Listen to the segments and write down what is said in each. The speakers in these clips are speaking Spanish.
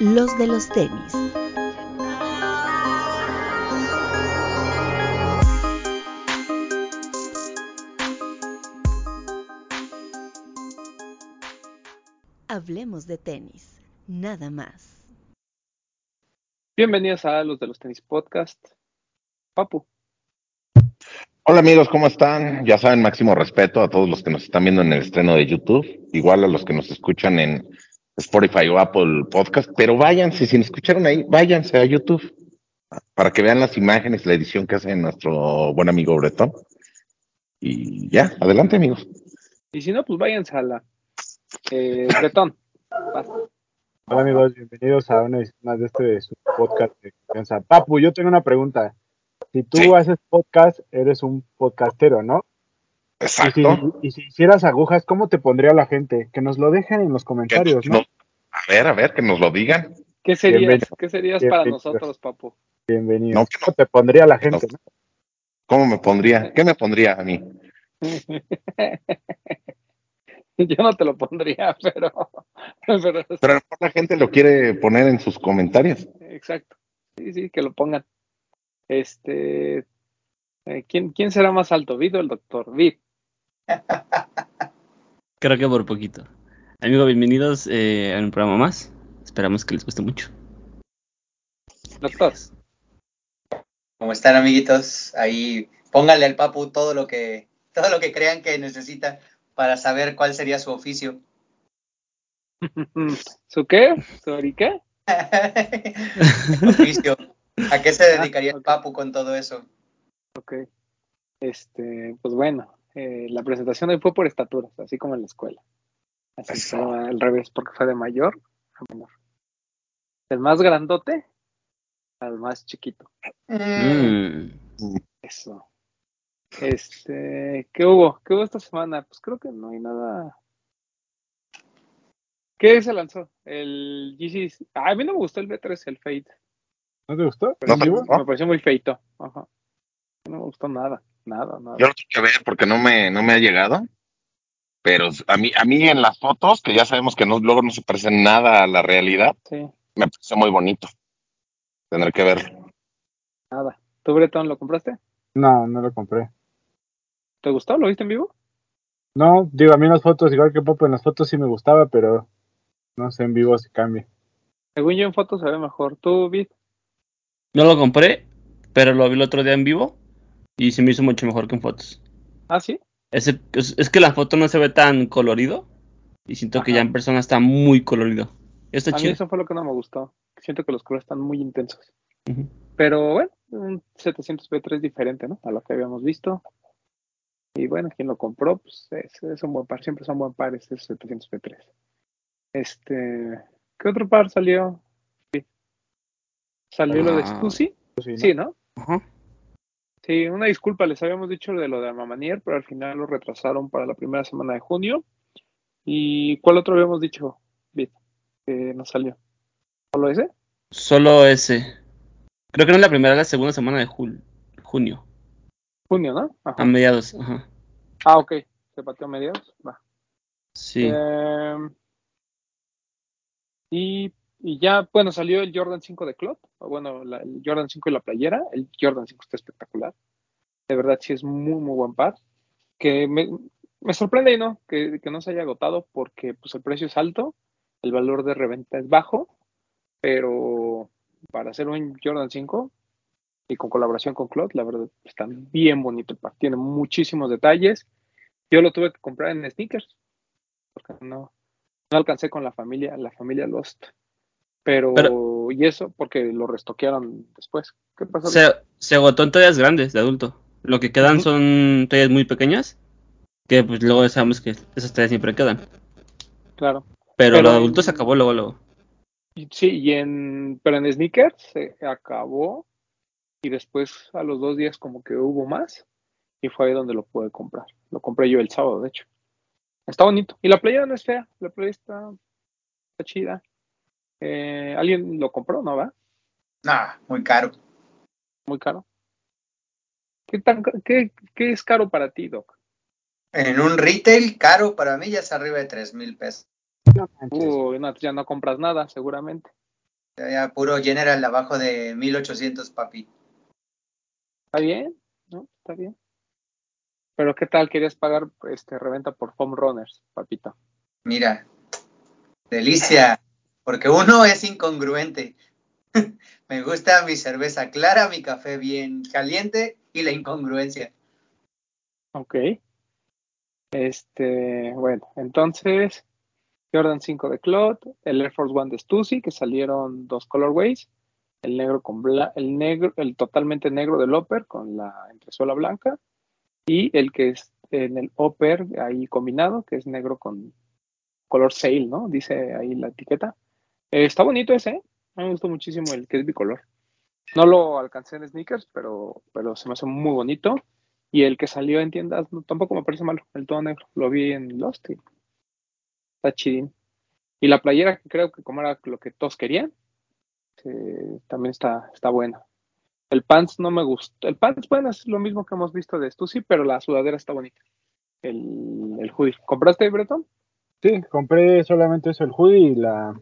los de los tenis. Hablemos de tenis, nada más. Bienvenidos a los de los tenis podcast. Papu. Hola amigos, ¿cómo están? Ya saben, máximo respeto a todos los que nos están viendo en el estreno de YouTube, igual a los que nos escuchan en Spotify o Apple Podcast, pero váyanse, si nos escucharon ahí, váyanse a YouTube para que vean las imágenes, la edición que hace nuestro buen amigo Bretón. Y ya, adelante amigos. Y si no, pues váyanse a la eh, Bretón. Hola amigos, bienvenidos a una edición más de este su podcast de confianza. Papu, yo tengo una pregunta. Si tú Sí. haces podcast, eres un podcastero, ¿no? Y si, Exacto. y si hicieras agujas, ¿cómo te pondría la gente? Que nos lo dejen en los Que comentarios, ¿no? A ver, a ver, que nos lo digan. ¿Qué serías? Bienvenido. ¿Qué serías para nosotros, Papu? Bienvenido. No. ¿Cómo te pondría la gente? no? ¿Cómo me pondría? ¿Qué me pondría a mí? Yo no te lo pondría, pero, pero Pero a lo mejor la gente lo quiere poner en sus comentarios. exacto. Sí, sí, que lo pongan. Este, eh, ¿quién, quién será más alto, Vid o el doctor? Vid. Creo que por poquito. Amigos, bienvenidos eh, a un programa más. Esperamos que les guste mucho. Doctor. ¿Cómo están amiguitos? Ahí pónganle al papu todo lo que todo lo que crean que necesita para saber cuál sería su oficio. ¿Su qué? ¿Su ori qué? oficio. ¿A qué se dedicaría Ah, el ok. papu con todo eso? Ok. Este, pues bueno, eh, la presentación hoy fue por estaturas, así como en la escuela. Así Eso. fue al revés, porque fue de mayor a menor. Del más grandote al más chiquito. Mm, Eso. Este, ¿qué hubo? ¿Qué hubo esta semana? Pues creo que no hay nada. ¿Qué se lanzó? El GC. Ah, a mí no me gustó el B3, el Fate. ¿No te gustó? Me pareció muy feito. Ajá. No me gustó nada, nada, nada. Yo lo tengo que ver porque no me, no me ha llegado. Pero a mí, a mí en las fotos, que ya sabemos que no, luego no se parecen nada a la realidad, Sí, me parece muy bonito. Tendré que verlo. nada. ¿Tú, Bretón, lo compraste? No, no lo compré. ¿Te gustó? ¿Lo viste en vivo? No, digo, a mí en las fotos, igual que Papu, en las fotos sí me gustaba, pero no sé en vivo si cambia. Según yo en fotos se ve mejor. ¿Tú, Vid? No lo compré, pero lo vi el otro día en vivo y se me hizo mucho mejor que en fotos. Ah, sí. Ese- es, es que la foto no se ve tan colorido y siento que ya en persona está muy colorido. Está A mí chido. eso fue lo que no me gustó. Siento que los colores están muy intensos. Pero bueno, un 700p3 diferente, ¿no? A lo que habíamos visto. Y bueno, quien lo compró, pues es, es un buen par. Siempre son buen par ese 700p3. Este, ¿qué otro par salió? Sí. ¿Salió lo de Ah. Sí, ¿no? Sí, ¿no? Ajá. Sí, una disculpa, les habíamos dicho lo de lo de Mamanier, pero al final lo retrasaron para la primera semana de junio. ¿Y cuál otro habíamos dicho, Bit? Que no salió. ¿Solo ese? Solo ese. Creo que no es la primera, la segunda semana de jul- junio. Junio, ¿no? Ajá. A mediados. Ajá. Ah, ok. Se pateó a mediados. Va. Sí. Em, y, y ya, bueno, salió el Jordan 5 de Clot. Bueno, la- el Jordan 5 y la playera. El Jordan 5 está espectacular. De verdad, sí es muy, muy buen par. Que me, me sorprende no, que, no se haya agotado porque pues, el precio es alto, el valor de reventa es bajo, pero para hacer un Jordan 5 y con colaboración con Clot, la verdad está bien bonito el par. Tiene muchísimos detalles. Yo lo tuve que comprar en sneakers porque no, no alcancé con la familia, la familia Lost. Pero, Pero- y eso porque lo restoquearon después. ¿Qué pasó? Se, se agotó en tallas grandes de adulto. Lo que quedan son tallas muy pequeñas. Que pues luego sabemos que esas tallas siempre quedan. Claro. Pero, Pero lo de adulto se acabó luego, luego. Y- Sí, y en, pero en sneakers se acabó y después a los dos días como que hubo más y fue ahí donde lo pude comprar. Lo compré yo el sábado, de hecho. Está bonito. Y la playera no es fea, la playera está, está chida. Eh, ¿Alguien lo compró, no va? Nah, muy caro. Muy caro. ¿Qué, tan, qué, qué es caro para ti, Doc? En un retail caro para mí ya es arriba de tres mil pesos. No. Uy, no, ya no compras nada, seguramente. Ya puro general abajo de 1800, papi. Está bien, ¿no? Está bien. Pero ¿qué tal querías pagar este reventa por foam runners, papito? Mira, delicia, porque uno es incongruente. Me gusta mi cerveza clara, mi café bien caliente y la incongruencia. Ok. Este, bueno, entonces Jordan 5 de Clot, el Air Force One de Stussy, que salieron dos colorways, el negro con bla el negro, el totalmente negro del upper con la entresuela blanca, y el que es en el upper ahí combinado, que es negro con color sail, ¿no? Dice ahí la etiqueta. Eh, está bonito ese, ¿eh? me gustó muchísimo el que es bicolor. No lo alcancé en sneakers, pero, pero se me hace muy bonito. Y el que salió en tiendas tampoco me parece malo, el todo negro. Lo vi en Lost y está chidín. Y la playera, que creo que como era lo que todos querían, eh, también está, está buena. El pants no me gustó. El pants, bueno, es lo mismo que hemos visto de Stussy, pero la sudadera está bonita. El, el hoodie. ¿Compraste, Breton? Sí, compré solamente eso, el hoodie y la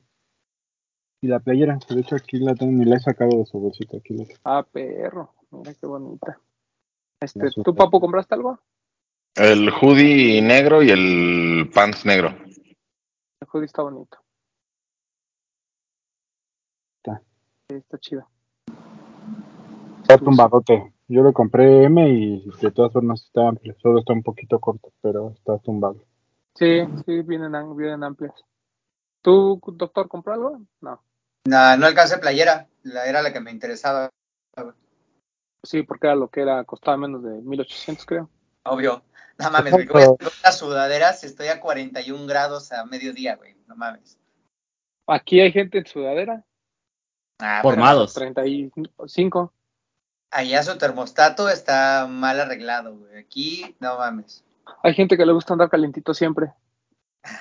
y la playera. De hecho, aquí la tengo, ni la he sacado de su bolsita. Aquí la tengo. Ah, perro. Mira qué bonita. Este, ¿Tú. Papu, compraste algo? El hoodie negro y el pants negro. El hoodie está bonito. Está. Sí, está chido. Está tumbadote. Yo lo compré M y de todas formas está amplio. Solo está un poquito corto, pero está tumbado. Sí, sí, vienen, vienen amplias. ¿Tú, doctor, compró algo? No. No, no alcancé playera, la era la que me interesaba, Sí, porque era lo que era, costaba menos de 1800, creo. obvio. No mames, güey, voy a hacer unas sudaderas, estoy a 41 grados a mediodía, güey, no mames. Aquí hay gente en sudadera. Ah. Formados. 35. allá su termostato está mal arreglado, güey. Aquí, no mames. Hay gente que le gusta andar calientito siempre.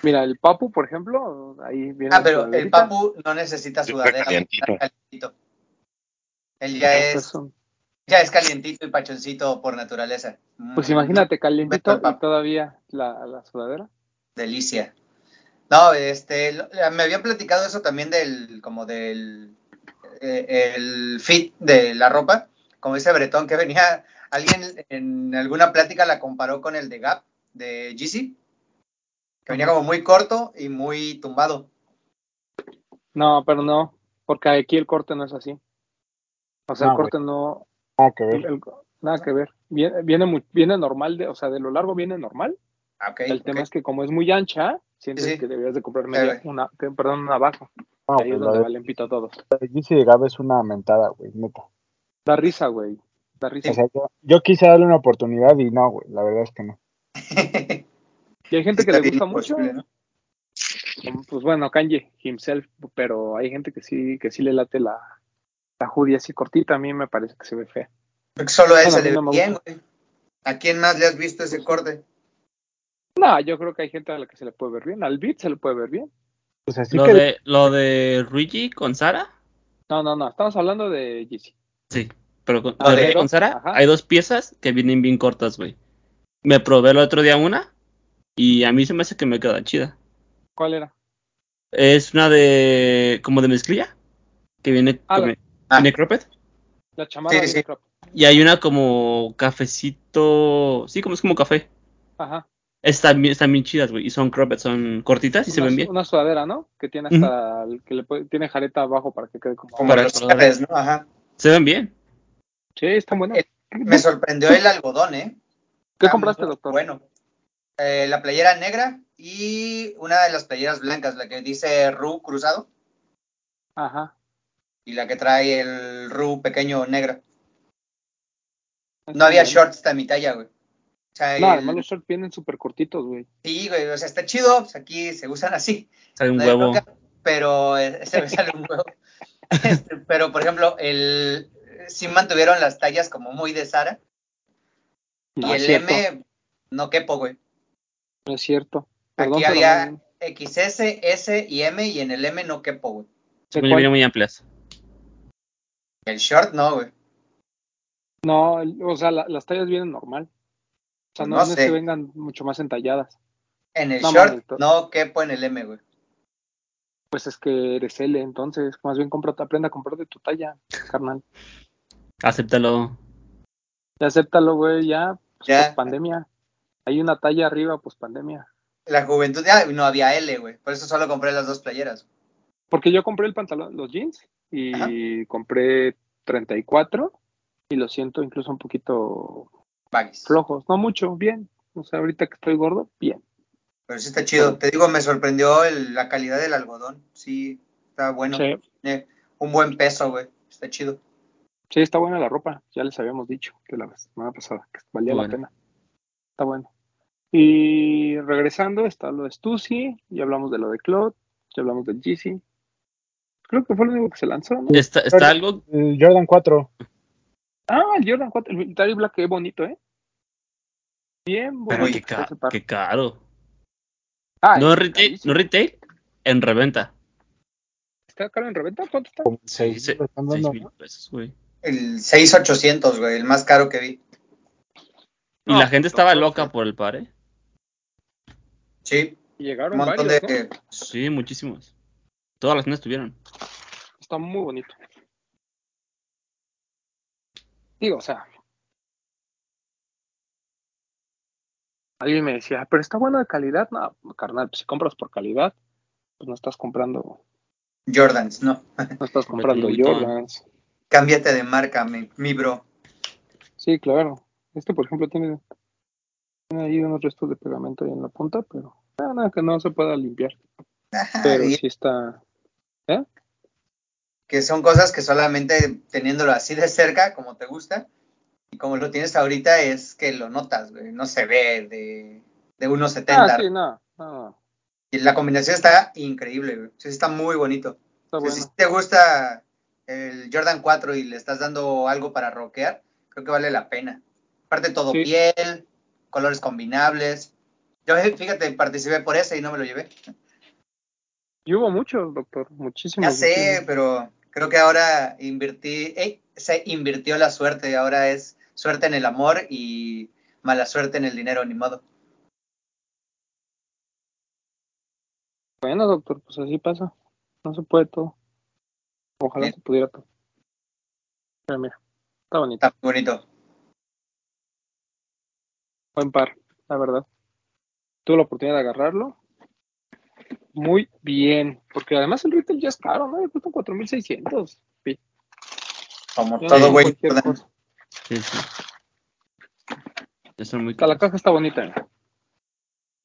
Mira, el Papu, por ejemplo, ahí viene. Ah, pero el papu no necesita sudadera. calientito. está calientito. Él ya es, un- ya es calientito y pachoncito por naturaleza. pues Mm, imagínate, calientito y todavía la, la sudadera. Delicia. No, este, lo- me habían platicado eso también del, como del, eh, el fit de la ropa, como dice Bretón, que venía, alguien en alguna plática la comparó con el de Gap, de Yeezy, que venía como muy corto y muy tumbado. No, pero no, porque aquí el corte no es así. O sea, No, el corte no, Nada que ver. el- el- nada que ver. Viene, viene, muy- viene normal, de, o sea, de lo largo viene normal. Ah, ok, el tema es que como es muy ancha, sientes Sí, sí. que deberías de comprar media, una, que- perdón, una baja. No, Ahí güey, es donde de valen pito a todos. la de Yeezy de Gab es una mentada, güey, neta. Da risa, güey. Da risa. O sea, yo, yo quise darle una oportunidad y no, güey, la verdad es que no. y hay gente que le gusta mucho. Pues bueno, Kanye himself, pero hay gente que sí, que sí le late la, la hoodie así cortita. A mí me parece que se ve fea. Porque solo a él Bueno, se le ve bien, güey. ¿A quién más le has visto ese corte? No, yo creo que hay gente a la que se le puede ver bien. Al beat se le puede ver bien. Pues así Lo que de, lo de Luigi con Sara, No, no, no. Estamos hablando de Yeezy. sí. Pero con, Ah, de Sara Ajá. hay dos piezas que vienen bien cortas, güey. Me probé el otro día una y a mí se me hace que me queda chida. ¿Cuál era? Es una de como de mezclilla que viene, Ah, la- Ah, viene cropped La chamarra Sí, sí. y hay una como cafecito, sí, como es como café. Ajá. Están bien, están bien chidas, güey, y son cropped, son cortitas y se ven bien. una sudadera, ¿no? Que tiene hasta el- que le puede- tiene jareta abajo para que quede como. como para cafés, ¿no? Ajá. Se ven bien. Sí, está bueno. Eh, Me sorprendió el algodón, ¿eh? ¿Qué compraste, doctor? Bueno, Eh, la playera negra y una de las playeras blancas, la que dice Ru cruzado Ajá. y la que trae el Ru pequeño negro. No había shorts de mi talla, güey. O sea, No, el- además los shorts vienen súper cortitos, güey. sí, güey, o sea, está chido, pues aquí se usan así. Sale un no huevo. bronca, pero eh, se me sale un huevo. Este, pero, por ejemplo, el sí mantuvieron las tallas como muy de Sara No y el cierto. M no quepo, güey. No es cierto. Perdón, Aquí pero había no- XS, S y M y en el M no quepo, güey. ¿De Según yo cuál? vienen muy amplias. El short no, güey. No, o sea, la- las tallas vienen normal. O sea, no, No es sé. que vengan mucho más entalladas. En el No short no quepo en el M, güey. Pues es que eres L, entonces, más bien compra, aprende a comprar de tu talla, carnal. Acéptalo. Ya acéptalo, güey, ya, pues, Ya. pandemia. Hay una talla arriba, pues pandemia. La juventud ya no había L, güey. Por eso solo compré las dos playeras. Porque yo compré el pantalón, los jeans, y compré 34, y lo siento incluso un poquito Baggies. flojos. No mucho, bien. O sea, ahorita que estoy gordo, bien. Pero sí está chido. Te digo, me sorprendió el- la calidad del algodón. Sí, está bueno. Sí, Tiene un buen peso, güey. Está chido. sí, está buena la ropa. Ya les habíamos dicho que la semana pasada, que valía Bueno. la pena. Está bueno. Y regresando, está lo de Stussy, ya hablamos de lo de Claude, ya hablamos del Yeezy. Creo que fue lo único que se lanzó, ¿no? Está, está algo. El Jordan 4. Ah, el Jordan 4, el Military Black, qué bonito, ¿eh? Bien Pero bonito. qué, ca- qué caro. Ah, No es retail, no retail, en reventa. ¿Está caro en reventa? ¿Cuánto está? Como Sí, 6 se- están seis dando, mil pesos, güey. El 6800, güey. El más caro que vi. Y No, la gente estaba no, loca por el par, ¿eh? Sí. Llegaron Un montón varios, de. ¿no? Sí, muchísimos. Todas las tiendas tuvieron. Está muy bonito. Digo, o sea. Alguien me decía, pero está bueno de calidad. No, carnal, pues si compras por calidad, pues no estás comprando, Jordans, no. no estás comprando. Jordans. Cámbiate de marca, mi, mi bro. Sí, claro. Este, por ejemplo, tiene, tiene ahí unos restos de pegamento ahí en la punta, pero nada, nada que no se pueda limpiar. Pero sí está. que son cosas que solamente teniéndolo así de cerca, como te gusta, y como lo tienes ahorita, es que lo notas, güey. No se ve de, de 1.70. Ah, sí, no, no, Y la combinación está increíble, güey. Sí, está muy bonito. está O sea, bueno. Si te gusta el Jordan 4 y le estás dando algo para rockear, creo que vale la pena. Aparte todo Sí. piel, colores combinables. Yo, eh, fíjate, participé por ese y no me lo llevé. Y hubo muchos, doctor, muchísimos. Ya sé, muchísimos. pero creo que ahora invertí, ey, se invirtió la suerte, ahora es suerte en el amor y mala suerte en el dinero, ni modo. Bueno, doctor, pues así pasa. No se puede todo. Ojalá Bien. se pudiera todo. Pero mira, está bonito. Está bonito. Buen par, la verdad. Tuve la oportunidad de agarrarlo. Muy bien. Porque además el retail ya es caro, ¿no? Ya cuesta 4.600. Sí. Como Ya no todo güey. Sí, sí. Ya son muy Hasta la caja está bonita. mira.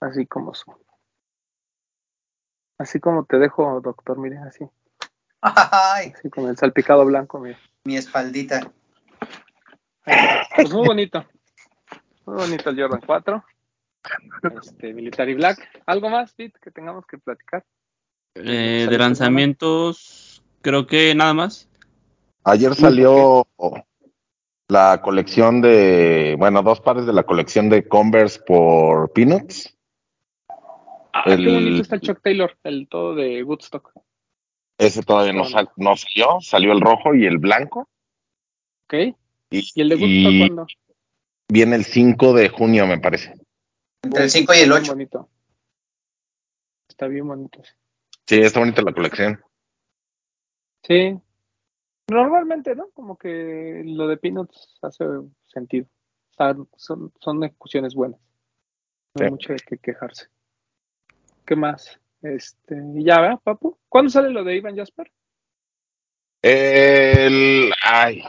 Así como su. Así como te dejo, doctor, mire, así. Ay, Así con el salpicado blanco, mire. mi espaldita. Pues muy bonito. Muy bonito el Jordan 4. Este, Military Black. ¿Algo más, Pete, que tengamos que platicar? Eh, de lanzamientos, creo que nada más. Ayer salió la colección de, bueno, dos pares de la colección de Converse por Peanuts. Ah, El- qué bonito está el Chuck Taylor, el todo de Woodstock. Ese todavía no, sal- no salió, salió el rojo y el blanco. ¿Ok? Y, ¿Y el de Woodstock y cuándo? Viene el 5 de junio, me parece. Entre el 5 y el Está bien 8. bonito. Está bien bonito. Sí, está bonita la colección. Sí. Normalmente, ¿no? Como que lo de Peanuts hace sentido. Son, son ejecuciones buenas. No hay Sí. mucho de qué quejarse. ¿Qué más? Este, ya, ¿verdad, papu? ¿Cuándo sale lo de Ivan Jasper? El, ay,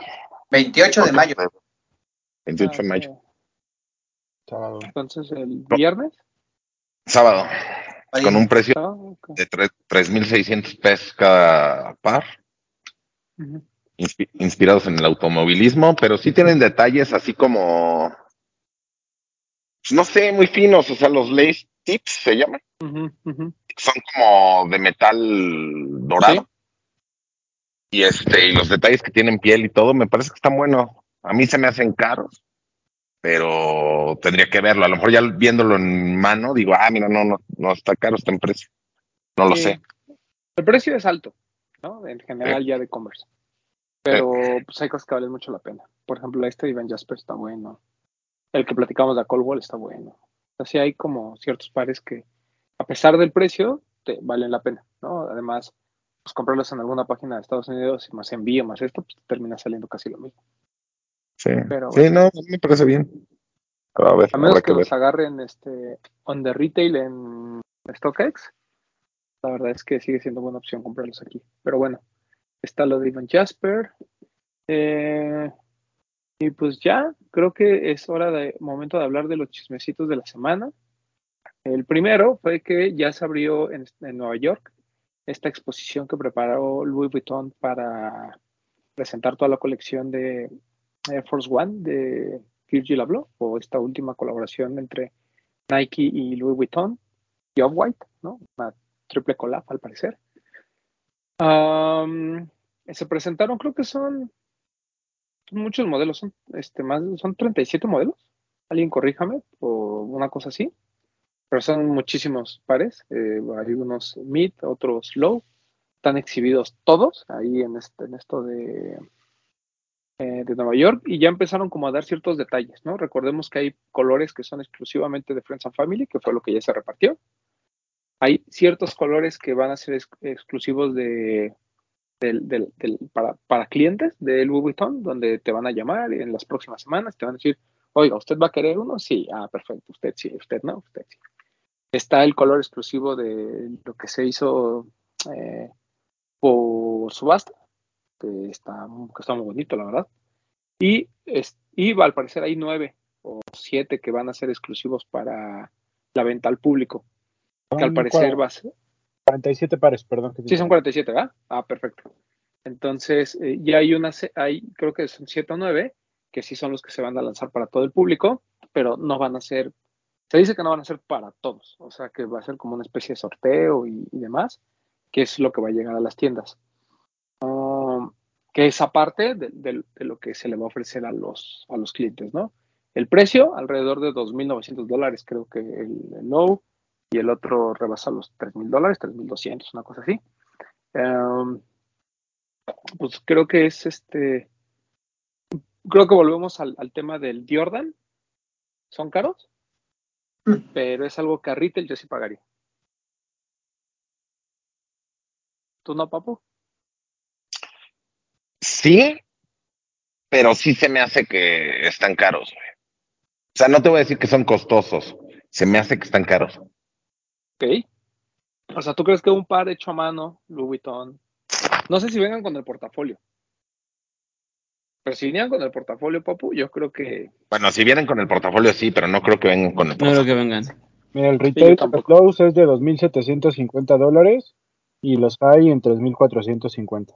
28 de mayo. 28 de mayo. Sábado. Entonces, el viernes. Sábado. Con un precio Ah, ok. de tres- 3.600 pesos cada par. Inspi- inspirados en el automovilismo, pero sí tienen detalles así como, pues, no sé, muy finos, o sea, los lace tips se llaman, son como de metal dorado. Sí. Y este, y los detalles que tienen piel y todo, me parece que están buenos. A mí se me hacen caros, pero tendría que verlo. A lo mejor ya viéndolo en mano, digo, ah, mira, no, no, no está caro, está en precio. No lo Sí. sé. El precio es alto, ¿no? En general ya de Converse. Pero pues hay cosas que valen mucho la pena. Por ejemplo, este de Ivan Jasper está bueno. El que platicamos de Coldwell está bueno. Así hay como ciertos pares que, a pesar del precio, te valen la pena, ¿no? además, pues comprarlos en alguna página de Estados Unidos y más envío, más esto, pues termina saliendo casi lo mismo. Sí, Pero sí no, me parece bien. A ver, A menos que los agarren este on the retail en StockX, la verdad es que sigue siendo buena opción comprarlos aquí. Pero bueno, está lo de Ivan Jasper. Eh, y pues ya, creo que es hora de momento de hablar de los chismecitos de la semana. El primero fue que ya se abrió en, en Nueva York esta exposición que preparó Louis Vuitton para presentar toda la colección de Air Force One de Virgil Abloh, o esta última colaboración entre Nike y Louis Vuitton y Off-White, ¿no? Una triple collab al parecer. Se presentaron, creo que son muchos modelos, son, este, más, son 37 modelos. Alguien corríjame, o una cosa así. Pero son muchísimos pares. Eh, hay unos mid, otros low. Están exhibidos todos ahí en, este, en esto de, eh, de Nueva York y ya empezaron como a dar ciertos detalles, ¿no? Recordemos que hay colores que son exclusivamente de Friends and Family, que fue lo que ya se repartió. Hay ciertos colores que van a ser ex exclusivos de, del, para, clientes de Louis donde te van a llamar en las próximas semanas, te van a decir, oiga, ¿usted va a querer uno? Sí, ah, perfecto, usted sí, usted no, usted sí. Está el color exclusivo de lo que se hizo eh, por subasta, que está, que está muy bonito, la verdad. Y, es, y al parecer hay nueve o siete que van a ser exclusivos para la venta al público. Que al parecer va a ser. 47 pares, perdón. Sí, son 47, ¿verdad? Ah, perfecto. Entonces, eh, ya hay una, hay, creo que son 7 o 9, que sí son los que se van a lanzar para todo el público, pero no van a ser, se dice que no van a ser para todos, o sea que va a ser como una especie de sorteo y, y demás, que es lo que va a llegar a las tiendas. Que es aparte de, de, de, lo que se le va a ofrecer a los, a los clientes, ¿no? El precio, alrededor de 2.900 dólares, creo que el, el low, y el otro rebasa los 3.000 dólares, 3.200, una cosa así. Um, pues creo que es este, creo que volvemos al, al, tema del Jordan. Son caros, pero es algo que a retail yo sí pagaría. ¿Tú no, papu? Sí, pero sí se me hace que están caros. Güey. O sea, no te voy a decir que son costosos, se me hace que están caros. Ok. O sea, ¿tú crees que un par hecho a mano, Louis Vuitton, no sé si vengan con el portafolio? Pero si vinieran con el portafolio, Papu, yo creo que. Bueno, si vienen con el portafolio, sí, pero no creo que vengan con el portafolio. No creo que vengan. Mira, el retail sí, de los Lowe's es de 2.750 dólares y los hay en 3.450.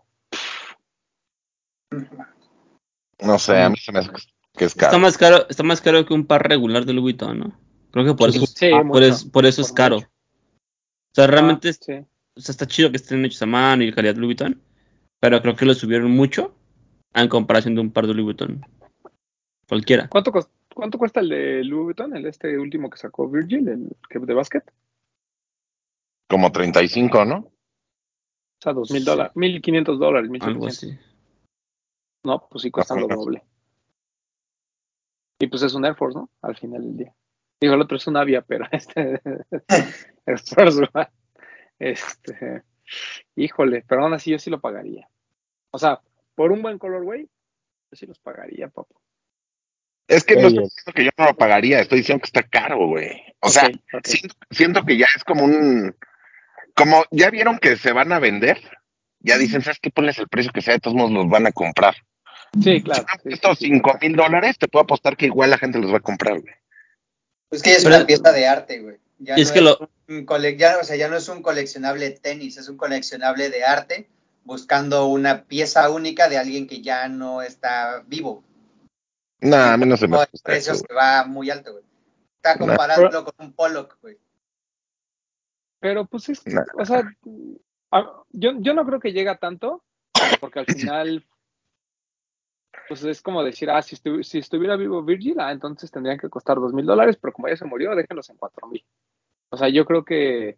No sé, a mí se me hace que es caro. Está más caro, está más caro que un par regular de Louis Vuitton, ¿no? Creo que por sí, eso, sí, ah, mucho, por, es, por eso es caro. mucho. O sea, realmente Ah, es- sí. o sea, está chido que estén hechos a mano y calidad Louis Vuitton, pero creo que lo subieron mucho en comparación de un par de Louis Vuitton. Cualquiera. ¿Cuánto, ¿Cuánto cuesta el de Louis Vuitton, el este último que sacó Virgil, el que de básquet? Como 35, ¿no? O sea, dos mil Sí. dólares, mil quinientos dólares, mil Algo así. No, pues sí cuestan lo doble. Y pues es un Air Force, ¿no? Al final del día. Digo, el otro es un Avia, pero este es Force One. Este, híjole, pero aún así yo sí lo pagaría. O sea, por un buen colorway, yo sí los pagaría, papá. Es que no estoy diciendo que yo no lo pagaría, estoy diciendo que está caro, güey. O sea, siento, siento que ya es como un. Como ya vieron que se van a vender, ya dicen, ¿sabes qué? Ponles el precio que sea, de todos modos los van a comprar. Sí, claro. sí, Estos sí, cinco mil dólares, te puedo apostar que igual la gente los va a comprar, güey. Es que ya es Pero- una pieza de arte, güey. Ya Y es no que lo, un cole- ya, o sea, ya no es un coleccionable tenis, es un coleccionable de arte buscando una pieza única de alguien que ya no está vivo. No, a mí no se me el precio eso. se va muy alto, güey. Está comparándolo con un Pollock, güey. Pero pues es, Nah. o sea, yo, yo no creo que llegue a tanto, porque al final, pues es como decir, ah, si, estu- si estuviera vivo Virgil, ah, entonces tendrían que costar dos mil dólares, pero como ya se murió, déjenlos en cuatro mil. O sea, yo creo que,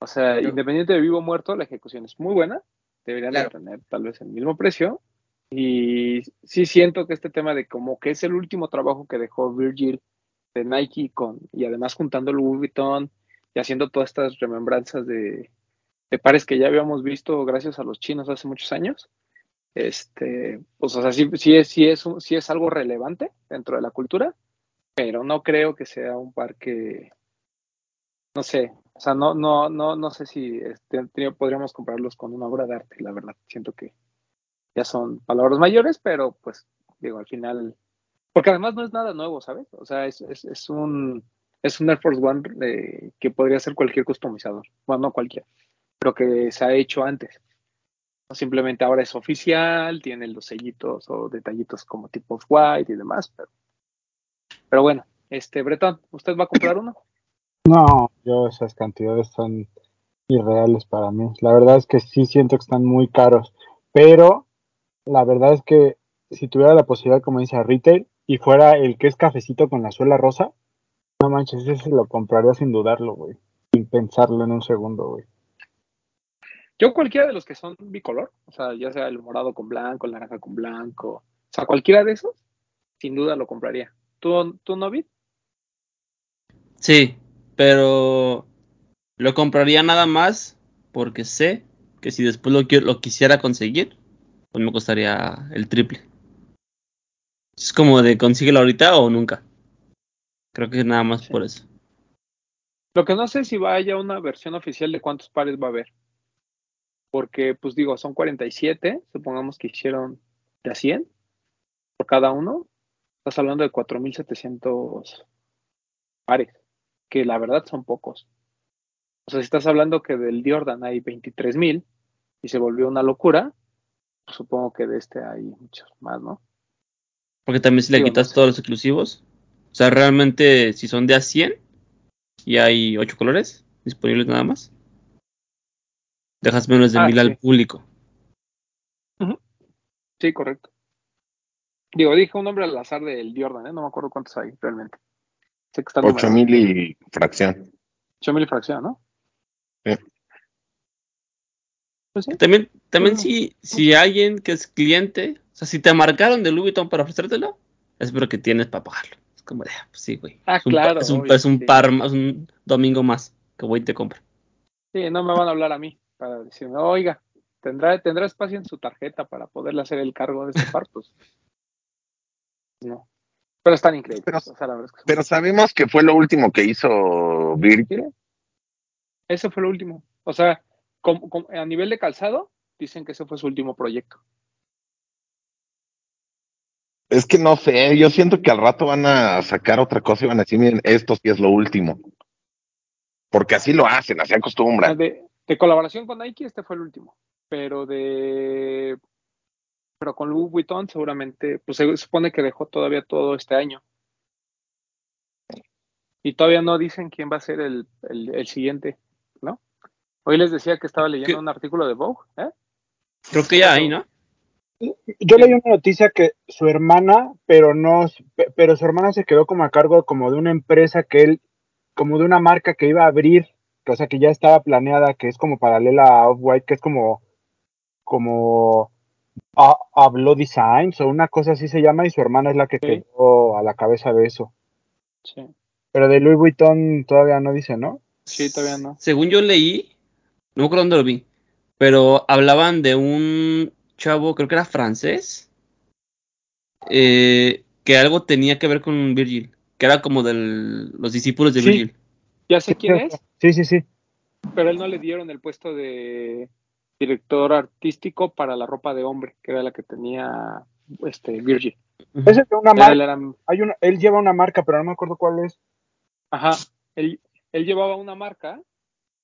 o sea, independiente de vivo o muerto, la ejecución es muy buena, deberían Claro. de tener tal vez el mismo precio. Y sí siento que este tema de como que es el último trabajo que dejó Virgil de Nike con, y además juntando el Louis Vuitton y haciendo todas estas remembranzas de, de pares que ya habíamos visto gracias a los chinos hace muchos años. Este, pues, o sea, sí, sí es, sí es, sí es algo relevante dentro de la cultura, pero no creo que sea un par que, no sé, o sea, no, no, no, no sé si este, te- podríamos compararlos con una obra de arte, la verdad. Siento que ya son palabras mayores, pero pues, digo, al final, porque además no es nada nuevo, ¿sabes? O sea, es, es, un, es un Air Force One eh, que podría ser cualquier customizador, bueno, no cualquiera, pero que se ha hecho antes. Simplemente ahora es oficial, tiene los sellitos o detallitos como tipo white y demás, pero, pero bueno, este Bretón, ¿usted va a comprar uno? No, yo esas cantidades son irreales para mí. La verdad es que sí siento que están muy caros, pero la verdad es que si tuviera la posibilidad, como dice, retail y fuera el que es cafecito con la suela rosa, no manches, ese lo compraría sin dudarlo, güey. Sin pensarlo en un segundo, güey. Yo cualquiera de los que son bicolor, o sea, ya sea el morado con blanco, el naranja con blanco, o sea, cualquiera de esos, sin duda lo compraría. ¿Tú, tú no, Vid? Sí, pero lo compraría nada más porque sé que si después lo, qui- lo quisiera conseguir, pues me costaría el triple. Es como de consíguelo ahorita o nunca. Creo que nada más Sí. por eso. Lo que no sé es si vaya una versión oficial de cuántos pares va a haber. Porque, pues digo, son 47, supongamos que hicieron de a 100 por cada uno. Estás hablando de 4.700 pares, que la verdad son pocos. O sea, si estás hablando que del Jordan hay 23.000 y se volvió una locura, pues supongo que de este hay muchos más, ¿no? Porque también si le Digo, no quitas sé. todos los exclusivos. O sea, realmente si son de a 100 y hay 8 colores disponibles nada más. Dejas menos de Ah, mil sí. al público. Sí, correcto. Digo, dije un nombre al azar del Jordan, ¿eh? No me acuerdo cuántos hay realmente. Sé que están Ocho numerados. mil y fracción. 8.000 y fracción, ¿no? Sí. Pues sí. También, también si, si alguien que es cliente, o sea, si te marcaron de Louis Vuitton para ofrecértelo, espero que tienes para pagarlo. Es como de, ah, pues sí, güey. Ah, es un, claro, es un, obvio, es un sí. par más, un domingo más que voy y te compro. Sí, no me van a hablar a mí para decirme, oiga, ¿tendrá, ¿tendrá espacio en su tarjeta para poderle hacer el cargo de este par? Pues no. Pero están increíbles. Pero- o sea, la verdad es que son- Pero sabemos que fue lo último que hizo Virgil. Ese fue el último. O sea, com- com- a nivel de calzado, dicen que ese fue su último proyecto. Es que no sé, yo siento que al rato van a sacar otra cosa y van a decir, miren, esto sí es lo último. Porque así lo hacen, así acostumbran. De, de colaboración con Nike, este fue el último. Pero de. Pero con Louis Vuitton, seguramente, pues se supone que dejó todavía todo este año. Y todavía no dicen quién va a ser el, el, el siguiente, ¿no? Hoy les decía que estaba leyendo ¿Qué? un artículo de Vogue, ¿eh? Creo que ya hay, ¿no? Yo leí una noticia que su hermana, pero no, pe- pero su hermana se quedó como a cargo como de una empresa que él, como de una marca que iba a abrir, o sea, que ya estaba planeada, que es como paralela a Off-White, que es como, como a, Hablo Designs o una cosa así se llama, y su hermana es la que Sí. quedó a la cabeza de eso. Sí, Pero de Louis Vuitton todavía no dice, ¿no? sí, todavía no. Según yo leí, no me acuerdo dónde lo vi, pero hablaban de un chavo, creo que era francés, eh, que algo tenía que ver con Virgil, que era como de los discípulos de Sí. Virgil. Ya sé quién es, Sí, sí, sí. pero él no le dieron el puesto de director artístico para la ropa de hombre, que era la que tenía este Virgil. Ese de una Él marca, era- hay una, él lleva una marca, pero no me acuerdo cuál es. Ajá. Él, él llevaba una marca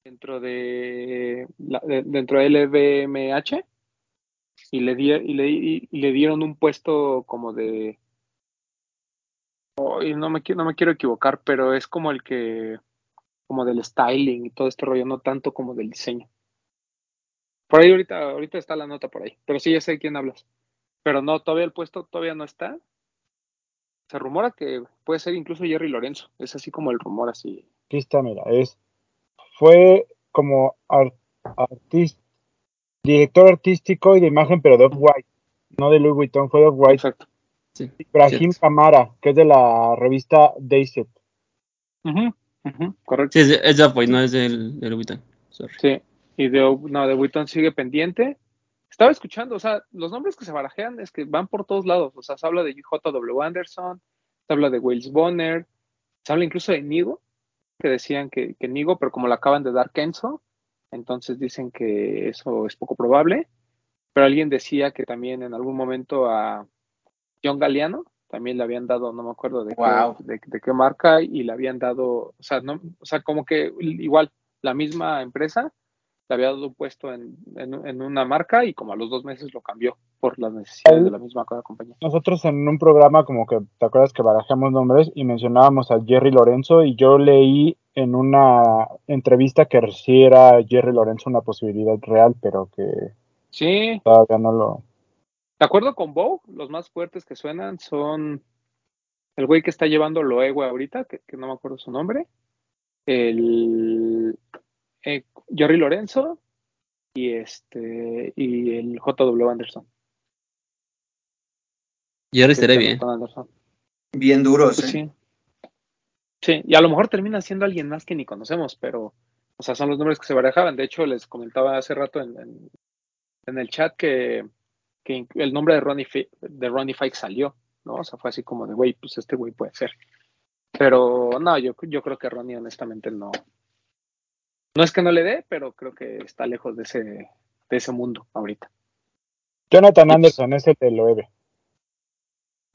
dentro de, la- de- dentro de LVMH y le, di- y, le, y le dieron un puesto como de no me no me quiero equivocar pero es como el que como del styling y todo este rollo no tanto como del diseño por ahí ahorita ahorita está la nota por ahí pero sí ya sé de quién hablas pero no todavía el puesto todavía no está se rumora que puede ser incluso Jerry Lorenzo es así como el rumor así Aquí está, mira, es, fue como ar- artista, director artístico y de imagen, pero de Off-White, no de Louis Vuitton, fue de Off-White. exacto Sí, Ibrahim. Camara, que es de la revista Dayset. Correcto Sí, es es de no es del, del. Sorry. Sí. Y de, no, de Vuitton sigue pendiente. Estaba escuchando, o sea, los nombres que se barajean es que van por todos lados. O sea, se habla de J.W. Anderson, se habla de Wales Bonner, se habla incluso de Nigo, que decían que, que Nigo, pero como lo acaban de dar Kenzo, entonces dicen que eso es poco probable. Pero alguien decía que también en algún momento a John Galeano también le habían dado, no me acuerdo de, Wow. qué, de, de qué marca, y le habían dado, o sea, no, o sea, como que igual la misma empresa le había dado un puesto en, en, en una marca y como a los dos meses lo cambió por las necesidades de la misma compañía. Nosotros en un programa como que, ¿te acuerdas que barajamos nombres y mencionábamos a Jerry Lorenzo y yo leí en una entrevista que sí era Jerry Lorenzo una posibilidad real, pero que Sí, todavía no lo... de acuerdo con Bow, los más fuertes que suenan son el güey que está llevando Loewe ahorita, que, que no me acuerdo su nombre, el eh, Jerry Lorenzo y este y el JW Anderson. Y ahora estaré es bien. Anderson. Bien duros, Pues ¿eh? sí. Sí, y a lo mejor termina siendo alguien más que ni conocemos, pero, o sea, son los nombres que se barajaban. De hecho, les comentaba hace rato en, en, en el chat que, que el nombre de Ronnie, de Ronnie Fike salió, ¿no? O sea, fue así como de, güey, pues este güey puede ser. Pero no, yo, yo creo que Ronnie honestamente no. No es que no le dé, pero creo que está lejos de ese, de ese mundo ahorita. Jonathan Anderson es el de Loewe.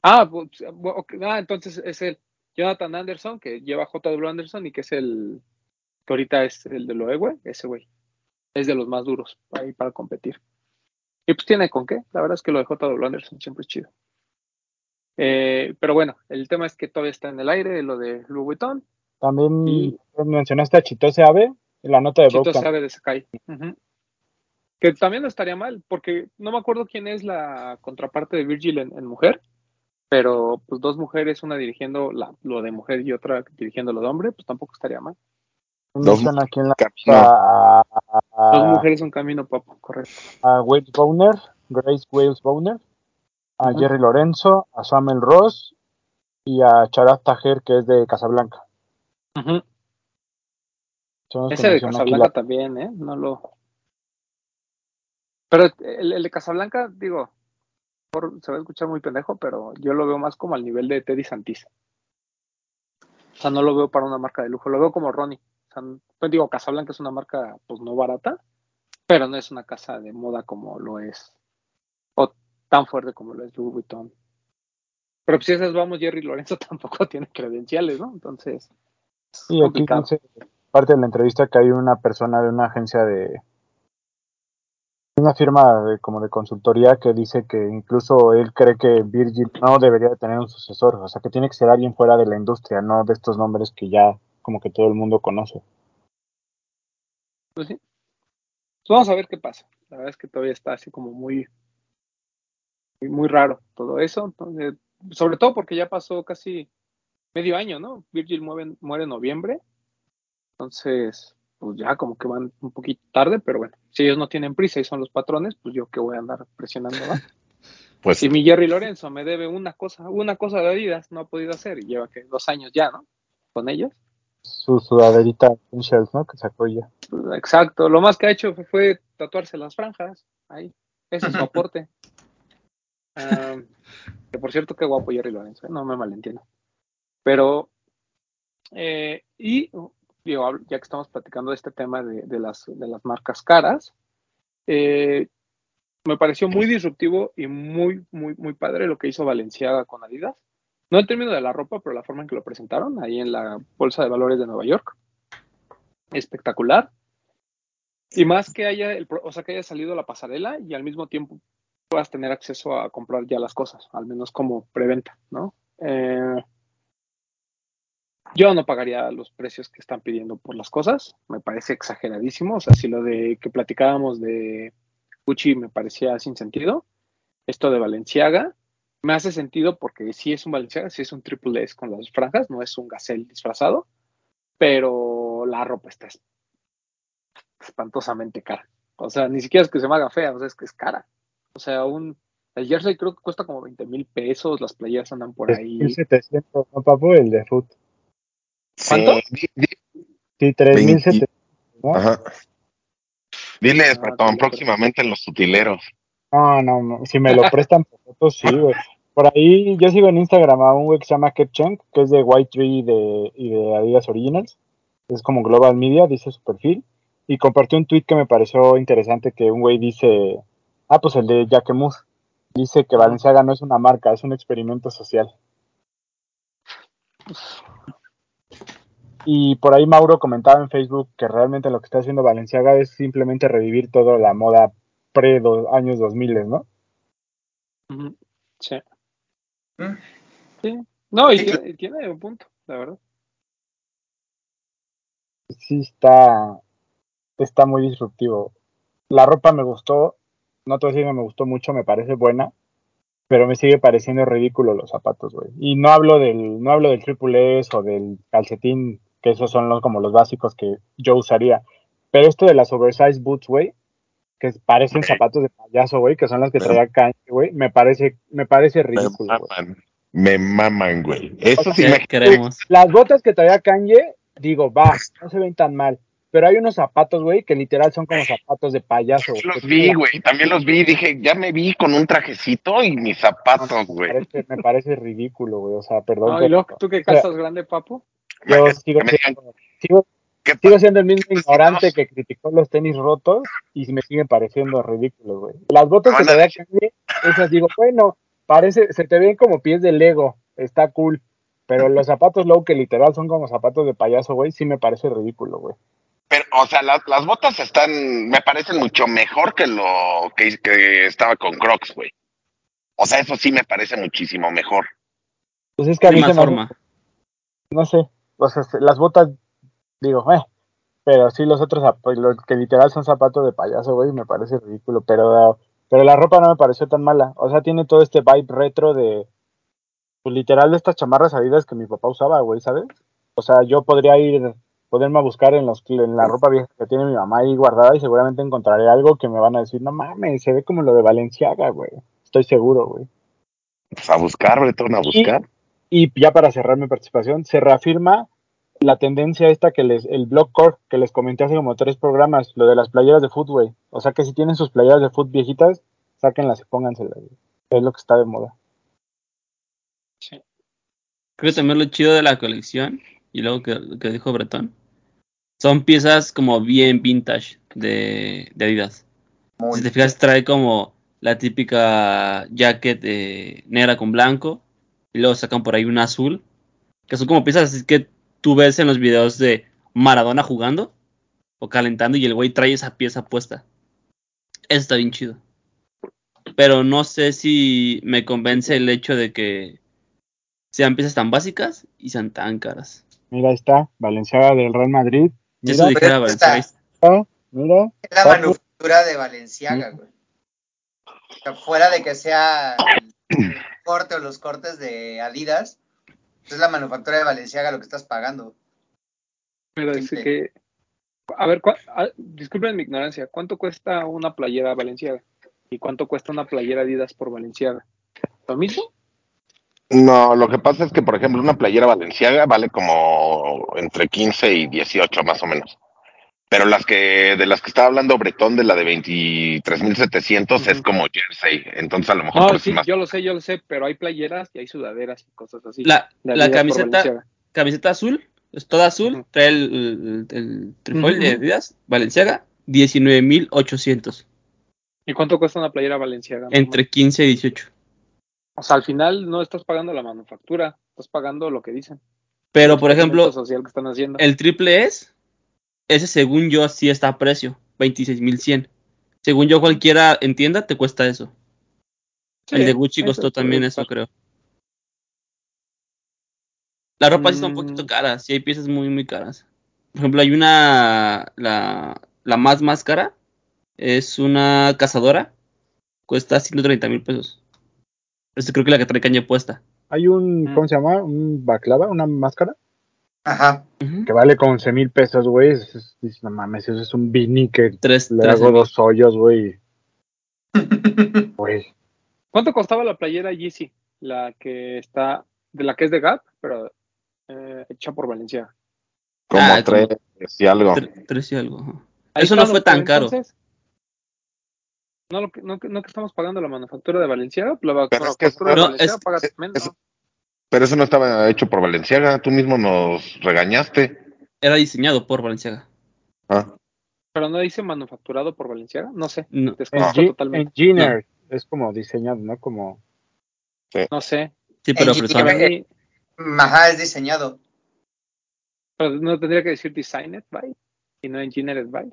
Ah, pues, ok, ah, entonces es el Jonathan Anderson, que lleva JW Anderson y que es el que ahorita es el de Loewe, ese güey. Es de los más duros ahí para competir. Y pues tiene con qué. La verdad es que lo de JW Anderson siempre es chido. Eh, pero bueno, el tema es que todavía está en el aire lo de Louis Vuitton. También Y- mencionaste a Chitose Abe en la nota de Chito Boca. sabe de Sakai. Ujú. Que también no estaría mal, porque no me acuerdo quién es la contraparte de Virgil en, en mujer, pero pues dos mujeres, una dirigiendo la, lo de mujer y otra dirigiendo lo de hombre, pues tampoco estaría mal. Mencionan aquí en la Camino. a, Dos a, mujeres un camino, papo, correcto. a Wales Bowner, Grace Wales Bowner, a. Jerry Lorenzo, a Samuel Ross y a Charat Tajer, que es de Casablanca. Son Ese de Casablanca la- también, ¿eh? No lo. Pero el, el de Casablanca, digo, por- se va a escuchar muy pendejo, pero yo lo veo más como al nivel de Teddy Santis. O sea, no lo veo para una marca de lujo, lo veo como Ronnie. O sea, pues digo, Casablanca es una marca, pues no barata, pero no es una casa de moda como lo es, o tan fuerte como lo es Louis Vuitton. Pero pues si esas vamos, Jerry Lorenzo tampoco tiene credenciales, ¿no? Entonces, es Y aquí dice parte de la entrevista que hay una persona de una agencia de una firma de, como de consultoría que dice que incluso él cree que Virgil no debería de tener un sucesor, o sea que tiene que ser alguien fuera de la industria, no de estos nombres que ya como que todo el mundo conoce. Pues sí. Pues vamos a ver qué pasa. La verdad es que todavía está así como muy, muy, raro todo eso. Entonces, sobre todo porque ya pasó casi medio año, ¿no? Virgil muere, muere en noviembre. Entonces, pues ya como que van un poquito tarde, pero bueno, si ellos no tienen prisa y son los patrones, pues yo que voy a andar presionando, ¿va? Pues Si mi Jerry Lorenzo me debe una cosa, una cosa de Adidas, no ha podido hacer y lleva que dos años ya, ¿no? Con ellos. Su sudaderita Essentials, ¿no? Que sacó ella. Exacto, lo más que ha hecho fue, fue tatuarse las franjas, ahí, ese es su aporte. Ah, que por cierto, qué guapo Jerry Lorenzo, ¿eh? no me malentiendo. Pero, eh, y digo, ya que estamos platicando de este tema de, de las, de las marcas caras, eh, me pareció muy disruptivo y muy, muy, muy padre lo que hizo Valenciaga con Adidas. No en términos de la ropa, pero la forma en que lo presentaron ahí en la Bolsa de Valores de Nueva York. Espectacular. Y más que haya, el, o sea, que haya salido la pasarela y al mismo tiempo puedas tener acceso a comprar ya las cosas, al menos como preventa, ¿no? Eh, yo no pagaría los precios que están pidiendo por las cosas, me parece exageradísimo, o sea, si lo de que platicábamos de Gucci me parecía sin sentido, esto de Valenciaga me hace sentido porque sí es un Valenciaga, sí es un triple S con las franjas, no es un Gazelle disfrazado, pero la ropa está es- espantosamente cara. O sea, ni siquiera es que se me haga fea, o sea, es que es cara. O sea, un el jersey creo que cuesta como 20 mil pesos, las playeras andan por ahí. 3.700, ¿no, papu? El de Foot. ¿Cuánto? sí, di- di- Sí, 3.700, ¿no? Ajá. Diles, Ah, próximamente en los sutileros. No, no, no. Si me lo prestan por fotos, sí, güey. Por ahí yo sigo en Instagram a un güey que se llama Kepchen, que es de White Tree y de, y de Adidas Originals. Es como Global Media, dice su perfil. Y compartió un tweet que me pareció interesante que un güey dice, ah, pues el de Jacquemus. Dice que Valenciaga no es una marca, es un experimento social. Y por ahí Mauro comentaba en Facebook que realmente lo que está haciendo Valenciaga es simplemente revivir toda la moda pre do- años 2000, ¿no? Sí. Mm. Sí. No, y Sí, tiene, tiene un punto, la verdad. sí está, está muy disruptivo. La ropa me gustó, no te voy a decir que me gustó mucho, me parece buena, pero me sigue pareciendo ridículo los zapatos, güey. Y no hablo del, no hablo del triple S o del calcetín, que esos son los, como los básicos que yo usaría. Pero esto de las oversized boots, güey, que parecen zapatos de payaso, güey, que son las que Pero- traía Kanye, güey, me parece, me parece ridículo. Me maman, güey. Eso sí ¿Qué me... queremos? Las botas que traía Kanye, digo, va, no se ven tan mal. Pero hay unos zapatos, güey, que literal son como zapatos de payaso. También güey, los que vi, güey. También los vi. Dije, ya me vi con un trajecito y mis zapatos, güey. me parece ridículo, güey. O sea, perdón. No, y pero luego, ¿tú qué calzas grande, papu? yo Que siendo, sigo, ¿qué sigo siendo el mismo Pues, ignorante que criticó los tenis rotos y me siguen pareciendo ridículos, güey. Las botas que Van a traía Kanye, esas digo, bueno, parece, se te ven como pies de Lego, está cool. Pero los zapatos low que literal son como zapatos de payaso, güey, sí me parece ridículo, güey. Pero, o sea, las, las botas están, me parecen mucho mejor que lo que, que estaba con Crocs, güey. O sea, eso sí me parece muchísimo mejor. Pues es que a mí más se me forma. no sé, o sea, se- las botas, digo, eh, pero sí los otros, los que literal son zapatos de payaso, güey, me parece ridículo, pero, pero la ropa no me pareció tan mala, o sea, tiene todo este vibe retro de, pues literal de estas chamarras adidas que mi papá usaba, güey, ¿sabes? O sea, yo podría ir, poderme a buscar en los, en la ropa vieja que tiene mi mamá ahí guardada y seguramente encontraré algo que me van a decir, no mames, se ve como lo de Valenciaga, güey, estoy seguro, güey. Pues a buscar, Bretón, a buscar. Y ya para cerrar mi participación, se reafirma la tendencia esta que les, el blog core que les comenté hace como tres programas, lo de las playeras de güey. O sea que si tienen sus playeras de foot viejitas, sáquenlas y pónganselas. Es lo que está de moda. Sí. Creo que también lo chido de la colección, y luego que, que dijo Bretón, son piezas como bien vintage de, de Adidas. Muy Si te fijas, trae como la típica jacket eh, negra con blanco, y luego sacan por ahí una azul, que son como piezas así que tú ves en los videos de Maradona jugando o calentando, y el güey trae esa pieza puesta. Eso está bien chido. Pero no sé si me convence el hecho de que sean piezas tan básicas y sean tan caras. Mira, ahí está, Valenciaga del Real Madrid. Si eso Mira, dijera Valenciaga, está- mira. Es la manufactura de Valenciaga, güey. O sea, fuera de que sea el corte o los cortes de Adidas, es la manufactura de Valenciaga lo que estás pagando. Pero es que. A ver, ah, disculpen mi ignorancia. ¿Cuánto cuesta una playera Valenciaga? ¿Y cuánto cuesta una playera Adidas por Valenciaga? ¿Lo mismo? No, lo que pasa es que, por ejemplo, una playera valenciaga vale como entre 15 y 18 más o menos. Pero las que, de las que estaba hablando Bretón, de la de 23.700 es Ujú. como jersey. Entonces, a lo mejor No, por eso sí, es más. yo lo sé, yo lo sé, pero hay playeras y hay sudaderas y cosas así. La, de la camiseta, camiseta azul, es toda azul, trae el, el, el trifoil de Ujú. Adidas, Valenciaga, 19.800, ¿Y cuánto cuesta una playera Valenciaga? entre 15 y 18. O sea, al final no estás pagando la manufactura, estás pagando lo que dicen. Pero, por ejemplo, experimento social que están haciendo. el triple S, ese según yo sí está a precio, 26.100. Según yo cualquiera en tienda te cuesta eso. Sí, el de Gucci costó también eso, creo. La ropa sí está un Mm. poquito cara, sí hay piezas muy, muy caras. Por ejemplo, hay una, la, la más más cara, es una cazadora, cuesta 130 mil pesos. Esta creo que la que trae caña puesta. Hay un, Mm. ¿cómo se llama? Un baclava, una máscara, Ajá. Que vale como 11 mil pesos, güey. Es- es- dices, no mames, eso es un beanie que Tres, le hago mil. dos hoyos, güey. Güey. ¿Cuánto costaba la playera Yeezy? La que está, de la que es de Gap, pero eh, hecha por Valenciaga. Como Ah, como- tres y algo. Tre- tres y algo. Eso no fue tan caro. entonces, No, que, no, que- no que estamos pagando la manufactura de Valenciaga, la Pero es que manufactura de es- pagas es- menos. Pero eso no estaba hecho por Valenciaga, tú mismo nos regañaste. Era diseñado por Valenciaga. Ah, Pero no dice manufacturado por Valenciaga, no sé, No. desconozco Engi- totalmente. Engineer es como diseñado, ¿no? Como No sé. Sí, pero Engineer- Ajá, es diseñado. pero no tendría que decir designed by y no engineered by.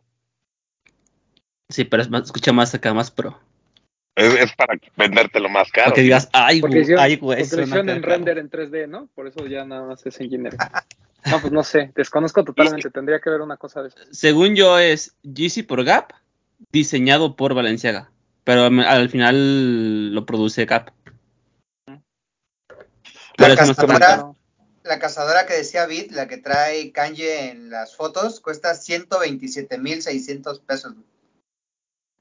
Sí, pero es más, escucha más acá, más pro. Es, es para vendértelo más caro. Para que digas, ay, Porque güey, hicieron, ay, güey. porque suena lo hicieron en render en 3D, ¿no? Por eso ya nada más es engineering. No, pues no sé, desconozco totalmente, tendría que ver una cosa de eso. Según yo es GC por Gap, diseñado por Valenciaga. Pero al final lo produce Gap. La no cazadora, la cazadora que decía Bit, la que trae Kanye en las fotos, cuesta 127.600 pesos.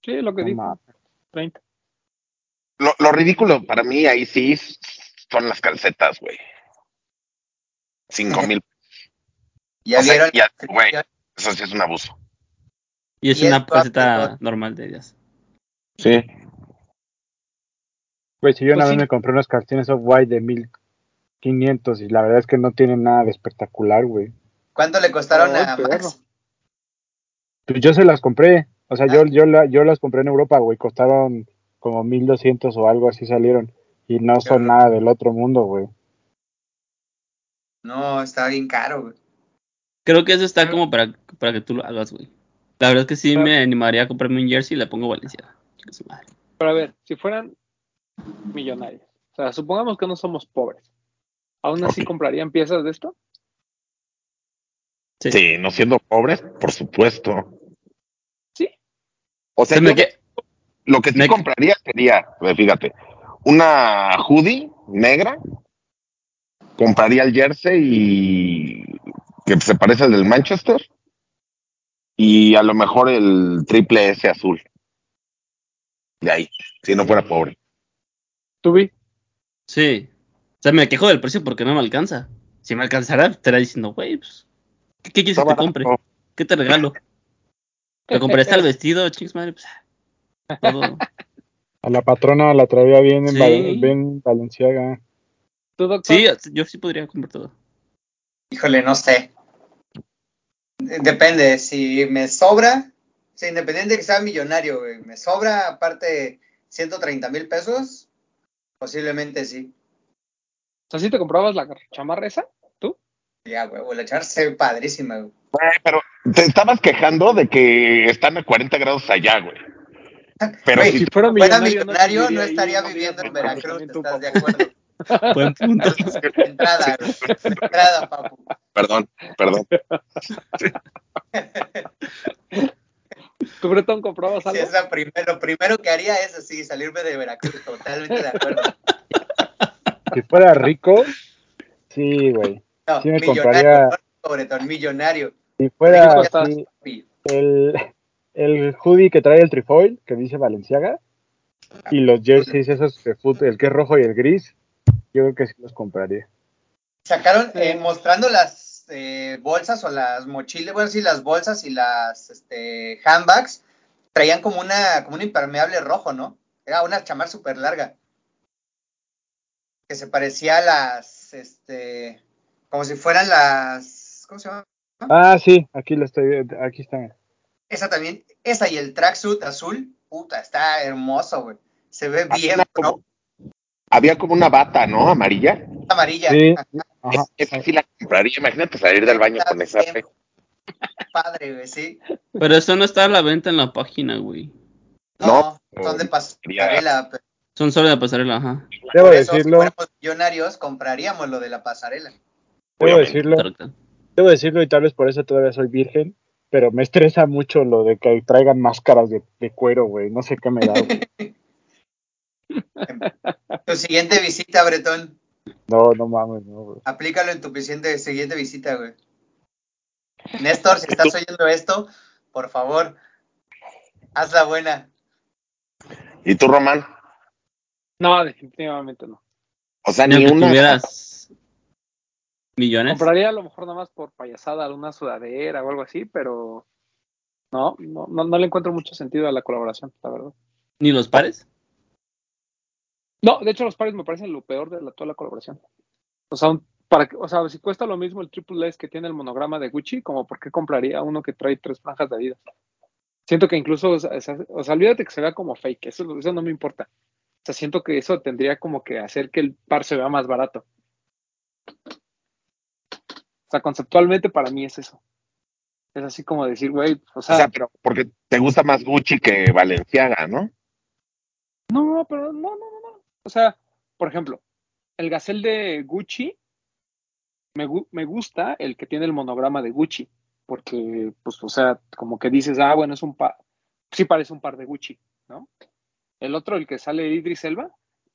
Sí, lo que No dijo, mames. 30. Lo, lo ridículo para mí ahí sí son las calcetas, güey. Cinco mil. Ya O sea, vieron. ya, güey. Eso sí es un abuso. Y es Y una todo. normal de ellas. Sí. Pues si yo Pues una vez me compré unos calcetines off-white de 1500 y la verdad es que no tienen nada de espectacular, güey. ¿Cuánto le costaron a. Max? Pues yo se las compré, o sea, Ah. yo, yo, la- yo las compré en Europa, güey, costaron como 1200 o algo así salieron y no son nada del otro mundo, güey. No, está bien caro, güey. Creo que eso está como para, para que tú lo hagas, güey. La verdad es que sí me animaría a comprarme un jersey y le pongo Valenciaga. Pero a ver, si fueran millonarios, o sea, supongamos que no somos pobres, ¿aún así comprarían piezas de esto? Sí. Sí, no siendo pobres, por supuesto. Sí. O sea, Se me que- lo que sí me- compraría sería, eh, fíjate, una hoodie negra, compraría el jersey y que se parece al del Manchester y a lo mejor el triple S azul. De ahí, si no fuera pobre. ¿Tú vi? Sí. O sea, me quejo del precio porque no me alcanza. Si me alcanzara, estaría diciendo, güey, pues, ¿qué, qué quieres Está que te barato. compre? ¿Qué te regalo? ¿Te compraste el vestido, chicos madre? Pues, todo. A la patrona la traía bien en Sí. Val- bien Valenciaga. ¿Tú, doctor? Sí, yo sí podría comprar todo. Híjole, no sé. Depende, si me sobra, o sea, independiente de que sea millonario, güey, me sobra aparte 130 mil pesos, posiblemente sí. O sea, ¿sí te comprabas la chamarra esa? ¿Tú? Ya, güey, la echarse padrísima, güey. Eh, pero te estabas quejando de que están a 40 grados allá, güey. Pero Güey, si si fuera millonario, millonario, no, ahí estaría unos viviendo en Veracruz, ¿estás de acuerdo? Buen punto. Entrada, güey. Entrada, papu. Perdón, perdón. ¿Tú, Bretón, comprabas Sí, algo? es la primer- lo primero que haría es así, salirme de Veracruz, totalmente de acuerdo. Si fuera rico, sí, güey. No, Sí me millonario, compraría- no, todo, millonario. Si fuera así, el, el hoodie que trae el trifoil, que dice Valenciaga, y los jerseys esos de fútbol, el que es rojo y el gris, yo creo que sí los compraría. Sacaron eh, mostrando las eh, bolsas o las mochilas, bueno, sí, las bolsas y las este, handbags, traían como una, como un impermeable rojo, ¿no? Era una chamar súper larga. Que se parecía a las, este, como si fueran las, ¿cómo se llama? Ah, sí, aquí lo estoy viendo, aquí está. Esa también, esa y el tracksuit azul, puta, está hermoso, güey. Se ve bien, Había ¿no? como, había como una bata, ¿no? Amarilla. Amarilla. Sí, Ajá, ajá. Es- esa sí la compraría. Imagínate salir del baño con esa. Bien Padre, güey, sí. Pero eso no está a la venta en la página, güey. No, No, son de pasarela, pero Son solo de pasarela, ajá. Debo eso, si decirlo, fuéramos millonarios, compraríamos lo de la pasarela. debo decirlo, debo decirlo y tal vez por eso todavía soy virgen, pero me estresa mucho lo de que traigan máscaras de, de cuero, güey. No sé qué me da. güey. Tu siguiente visita, Bretón, No, no mames, no, güey. aplícalo en tu siguiente, siguiente visita, güey. Néstor, si estás oyendo esto, por favor, haz la buena. ¿Y tú, Román? No, definitivamente no. O sea, Ni una. tuvieras millones. Compraría a lo mejor nada más por payasada alguna sudadera o algo así, pero no, no, no, no le encuentro mucho sentido a la colaboración, la verdad. ¿Ni los pares? No, de hecho los pares me parecen lo peor de la, toda la colaboración. O sea, un- para que, o sea, si cuesta lo mismo el Triple S que tiene el monograma de Gucci, como por qué compraría uno que trae tres franjas de Adidas. Siento que incluso, o sea, o sea, olvídate que se vea como fake, eso, eso no me importa. O sea, siento que eso tendría como que hacer que el par se vea más barato. O sea, conceptualmente para mí es eso. Es así como decir, güey, o O sea, sea, pero porque te gusta más Gucci que Valenciaga, ¿no? No, pero no, no, no, no. O sea, por ejemplo, el Gazelle de Gucci, me, me gusta el que tiene el monograma de Gucci, porque, pues, o sea, como que dices, ah, bueno, es un par, sí parece un par de Gucci, ¿no? El otro, el que sale Idris Elba,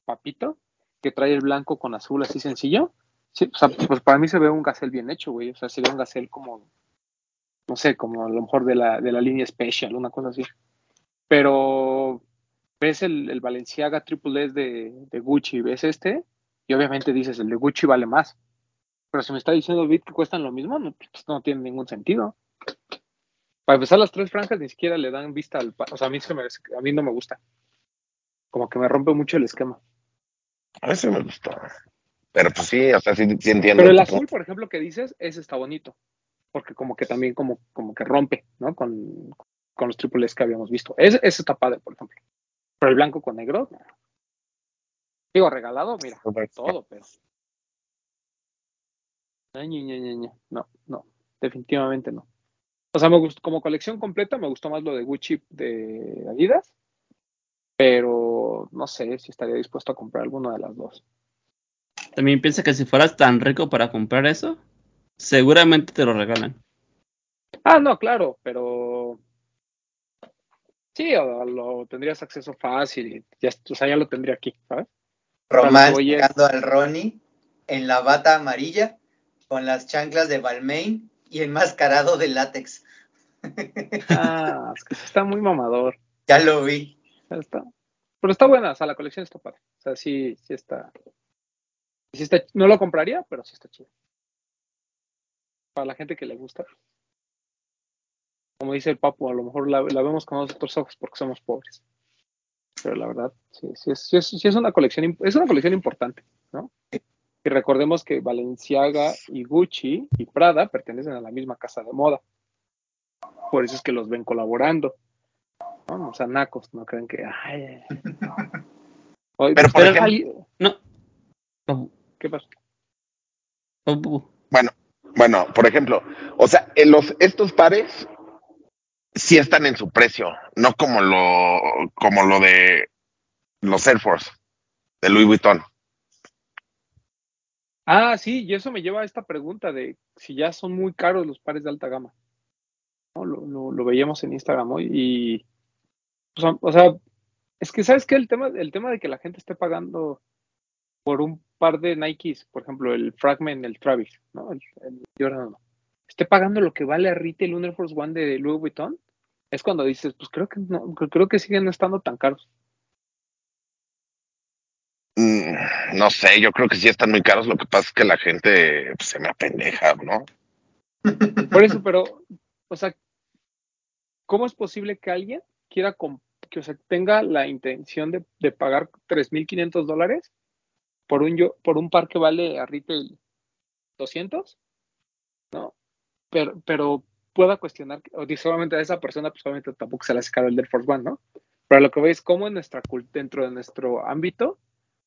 Papito, que trae el blanco con azul así sencillo, sí, o sea, pues para mí se ve un Gazelle bien hecho, güey, o sea, se ve un Gazelle como, no sé, como a lo mejor de la, de la línea Special, una cosa así. Pero ves el, el Balenciaga Triple S de, de Gucci, ves este, y obviamente dices, el de Gucci vale más. Pero si me está diciendo Bit que cuestan lo mismo, no, pues no tiene ningún sentido. Para empezar, las tres franjas ni siquiera le dan vista al... O sea, a mí, se me- a mí no me gusta. Como que me rompe mucho el esquema. A veces me gustó. Pero pues sí, o sea, sí, sí entiendo. Pero el azul, por ejemplo, que dices, ese está bonito. Porque como que también como, como que rompe, ¿no? Con, con los triple S que habíamos visto. Ese, ese está padre, por ejemplo. Pero el blanco con negro, no. digo, regalado, mira, todo, pero. No, no, definitivamente no. O sea, me gustó, como colección completa me gustó más lo de Gucci de Adidas, pero no sé si estaría dispuesto a comprar alguna de las dos. También piensa que si fueras tan rico para comprar eso, seguramente te lo regalan. Ah, no, claro, pero sí, o, lo tendrías acceso fácil y ya, o sea, ya lo tendría aquí, ¿sabes? Román Oye. sacando al Ronnie en la bata amarilla con las chanclas de Balmain y enmascarado de látex. Ah, es que está muy mamador. Ya lo vi. Ya está. Pero está buena, o sea, la colección está padre. O sea, sí, sí está. Sí está no lo compraría, pero sí está chido. Para la gente que le gusta. Como dice el Papu, a lo mejor la, la vemos con otros ojos porque somos pobres. Pero la verdad, sí, sí, es, sí, es, sí es una colección, es una colección importante, ¿no? Y recordemos que Balenciaga y Gucci y Prada pertenecen a la misma casa de moda. Por eso es que los ven colaborando. ¿no? O sea, nacos, no creen que. Ay, Oye, Pero, por pero ejemplo- hay- No. No, ¿Qué pasa? no, Bueno, por ejemplo, o sea, en los, estos pares sí están en su precio, no como lo, como lo de los Air Force, de Louis Vuitton. Ah, sí, y eso me lleva a esta pregunta de si ya son muy caros los pares de alta gama. ¿no? Lo, lo- lo veíamos en Instagram hoy y, o sea, o sea, es que sabes que el tema, el tema de que la gente esté pagando por un par de Nikes, por ejemplo, el Fragment, el Travis, ¿no? El, el Jordan uno, esté pagando lo que vale a retail un Air Force One de Louis Vuitton, es cuando dices, pues creo que no, creo que siguen no estando tan caros. Mm, no sé, yo creo que sí están muy caros, lo que pasa es que la gente pues, se me apendeja, ¿no? Por eso, pero, o sea, ¿cómo es posible que alguien quiera que o sea, tenga la intención de, de pagar 3.500 dólares por un, yo, por un par que vale a retail 200? ¿No? Pero, pero pueda cuestionar, o solamente a esa persona, pues obviamente tampoco se le hace caro el Air Force One, ¿no? Pero lo que veis, cómo en nuestra dentro de nuestro ámbito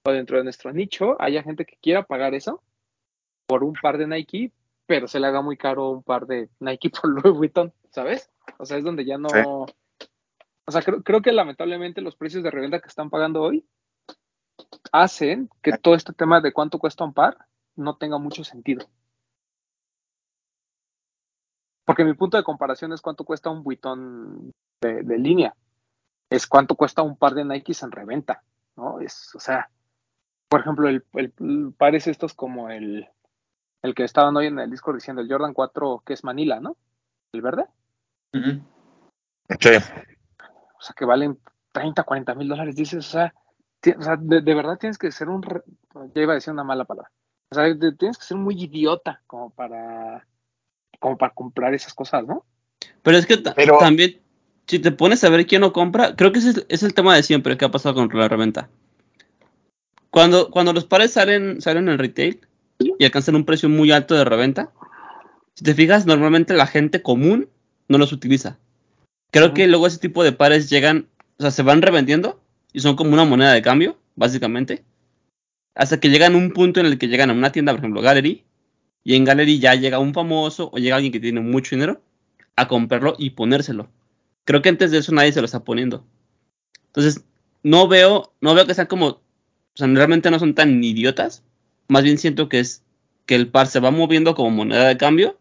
o dentro de nuestro nicho haya gente que quiera pagar eso por un par de Nike, pero se le haga muy caro un par de Nike por Louis Vuitton, ¿sabes? O sea, es donde ya no... Sí. O sea, creo, creo que lamentablemente los precios de reventa que están pagando hoy hacen que todo este tema de cuánto cuesta un par no tenga mucho sentido. Porque mi punto de comparación es cuánto cuesta un Vuitton de, de línea. Es cuánto cuesta un par de Nikes en reventa, ¿no? Es, o sea, por ejemplo, el, el, el par es estos como el, el que estaban hoy en el disco diciendo el Jordan 4 que es Manila, ¿no? El verde. Sí. O sea, que valen 30, 40 mil dólares. Dices, o sea, o sea de, de verdad tienes que ser un... Ya iba a decir una mala palabra. O sea, de- tienes que ser muy idiota como para como para comprar esas cosas, ¿no? Pero es que Pero- también si te pones a ver quién no compra, creo que ese es, es el tema de siempre que ha pasado con la reventa. Cuando, cuando los pares salen, salen en retail y alcanzan un precio muy alto de reventa, si te fijas, normalmente la gente común no los utiliza. Creo que luego ese tipo de pares llegan, o sea, se van revendiendo y son como una moneda de cambio, básicamente. Hasta que llegan a un punto en el que llegan a una tienda, por ejemplo, Gallery, y en Gallery ya llega un famoso o llega alguien que tiene mucho dinero a comprarlo y ponérselo. Creo que antes de eso nadie se lo está poniendo. Entonces, no veo, no veo que sean como, o sea, realmente no son tan idiotas. Más bien siento que es que el par se va moviendo como moneda de cambio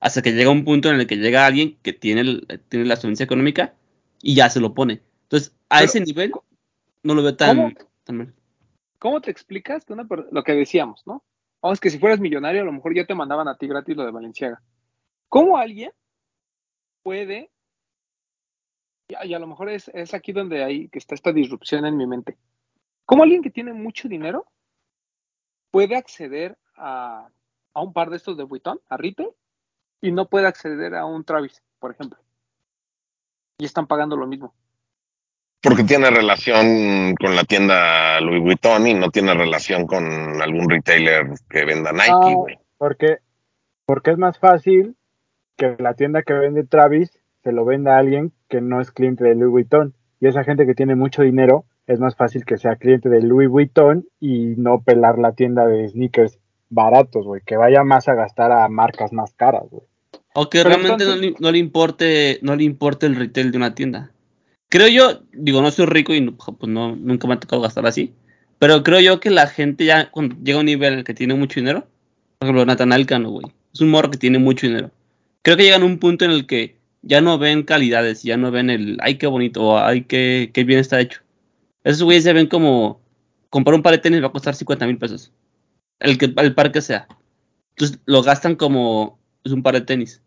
hasta que llega un punto en el que llega alguien que tiene, el- tiene la solvencia económica y ya se lo pone. Entonces, a Pero, ese nivel no lo veo tan, ¿cómo? tan mal. ¿Cómo te explicas que una lo que decíamos, ¿no? Vamos, que si fueras millonario, a lo mejor ya te mandaban a ti gratis lo de Valenciaga. ¿Cómo alguien puede, y a, y a lo mejor es, es aquí donde hay que está esta disrupción en mi mente, ¿cómo alguien que tiene mucho dinero puede acceder a, a un par de estos de Vuitton, a retail, y no puede acceder a un Travis, por ejemplo? Y están pagando lo mismo. Porque tiene relación con la tienda Louis Vuitton y no tiene relación con algún retailer que venda Nike, Ah, güey. porque, porque es más fácil que la tienda que vende Travis se lo venda a alguien que no es cliente de Louis Vuitton. Y esa gente que tiene mucho dinero es más fácil que sea cliente de Louis Vuitton y no pelar la tienda de sneakers baratos, güey. Que vaya más a gastar a marcas más caras, güey. O que Pero realmente entonces- no, le, no le importe, no le importe el retail de una tienda. Creo yo, digo, no soy rico y pues no, nunca me ha tocado gastar así. Pero creo yo que la gente ya cuando llega a un nivel que tiene mucho dinero, por ejemplo, Natanael Cano, güey, es un morro que tiene mucho dinero. Creo que llegan a un punto en el que ya no ven calidades, ya no ven el, ay, qué bonito, o ay, qué, qué bien está hecho. Esos güeyes ya ven como comprar un par de tenis va a costar 50 mil pesos. El, que, el par que sea. Entonces lo gastan como es un par de tenis.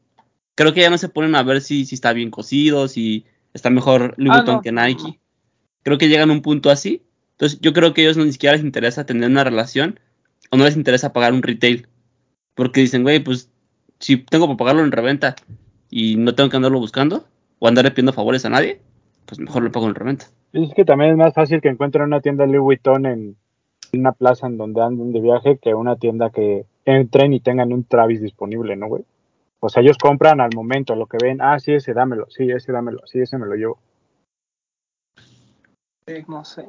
Creo que ya no se ponen a ver si, si está bien cosido, si está mejor Louis Ah, Vuitton no, que Nike. Creo que llegan a un punto así. Entonces yo creo que a ellos no ni siquiera les interesa tener una relación o no les interesa pagar un retail. Porque dicen, güey, pues si tengo para pagarlo en reventa y no tengo que andarlo buscando o andarle pidiendo favores a nadie, pues mejor lo pago en reventa. Y es que también es más fácil que encuentren una tienda Louis Vuitton en una plaza en donde anden de viaje que una tienda que entren y tengan un Travis disponible, ¿no, güey? O sea, ellos compran al momento lo que ven, ah, sí, ese dámelo, sí, ese dámelo, sí, ese me lo llevo. No sé.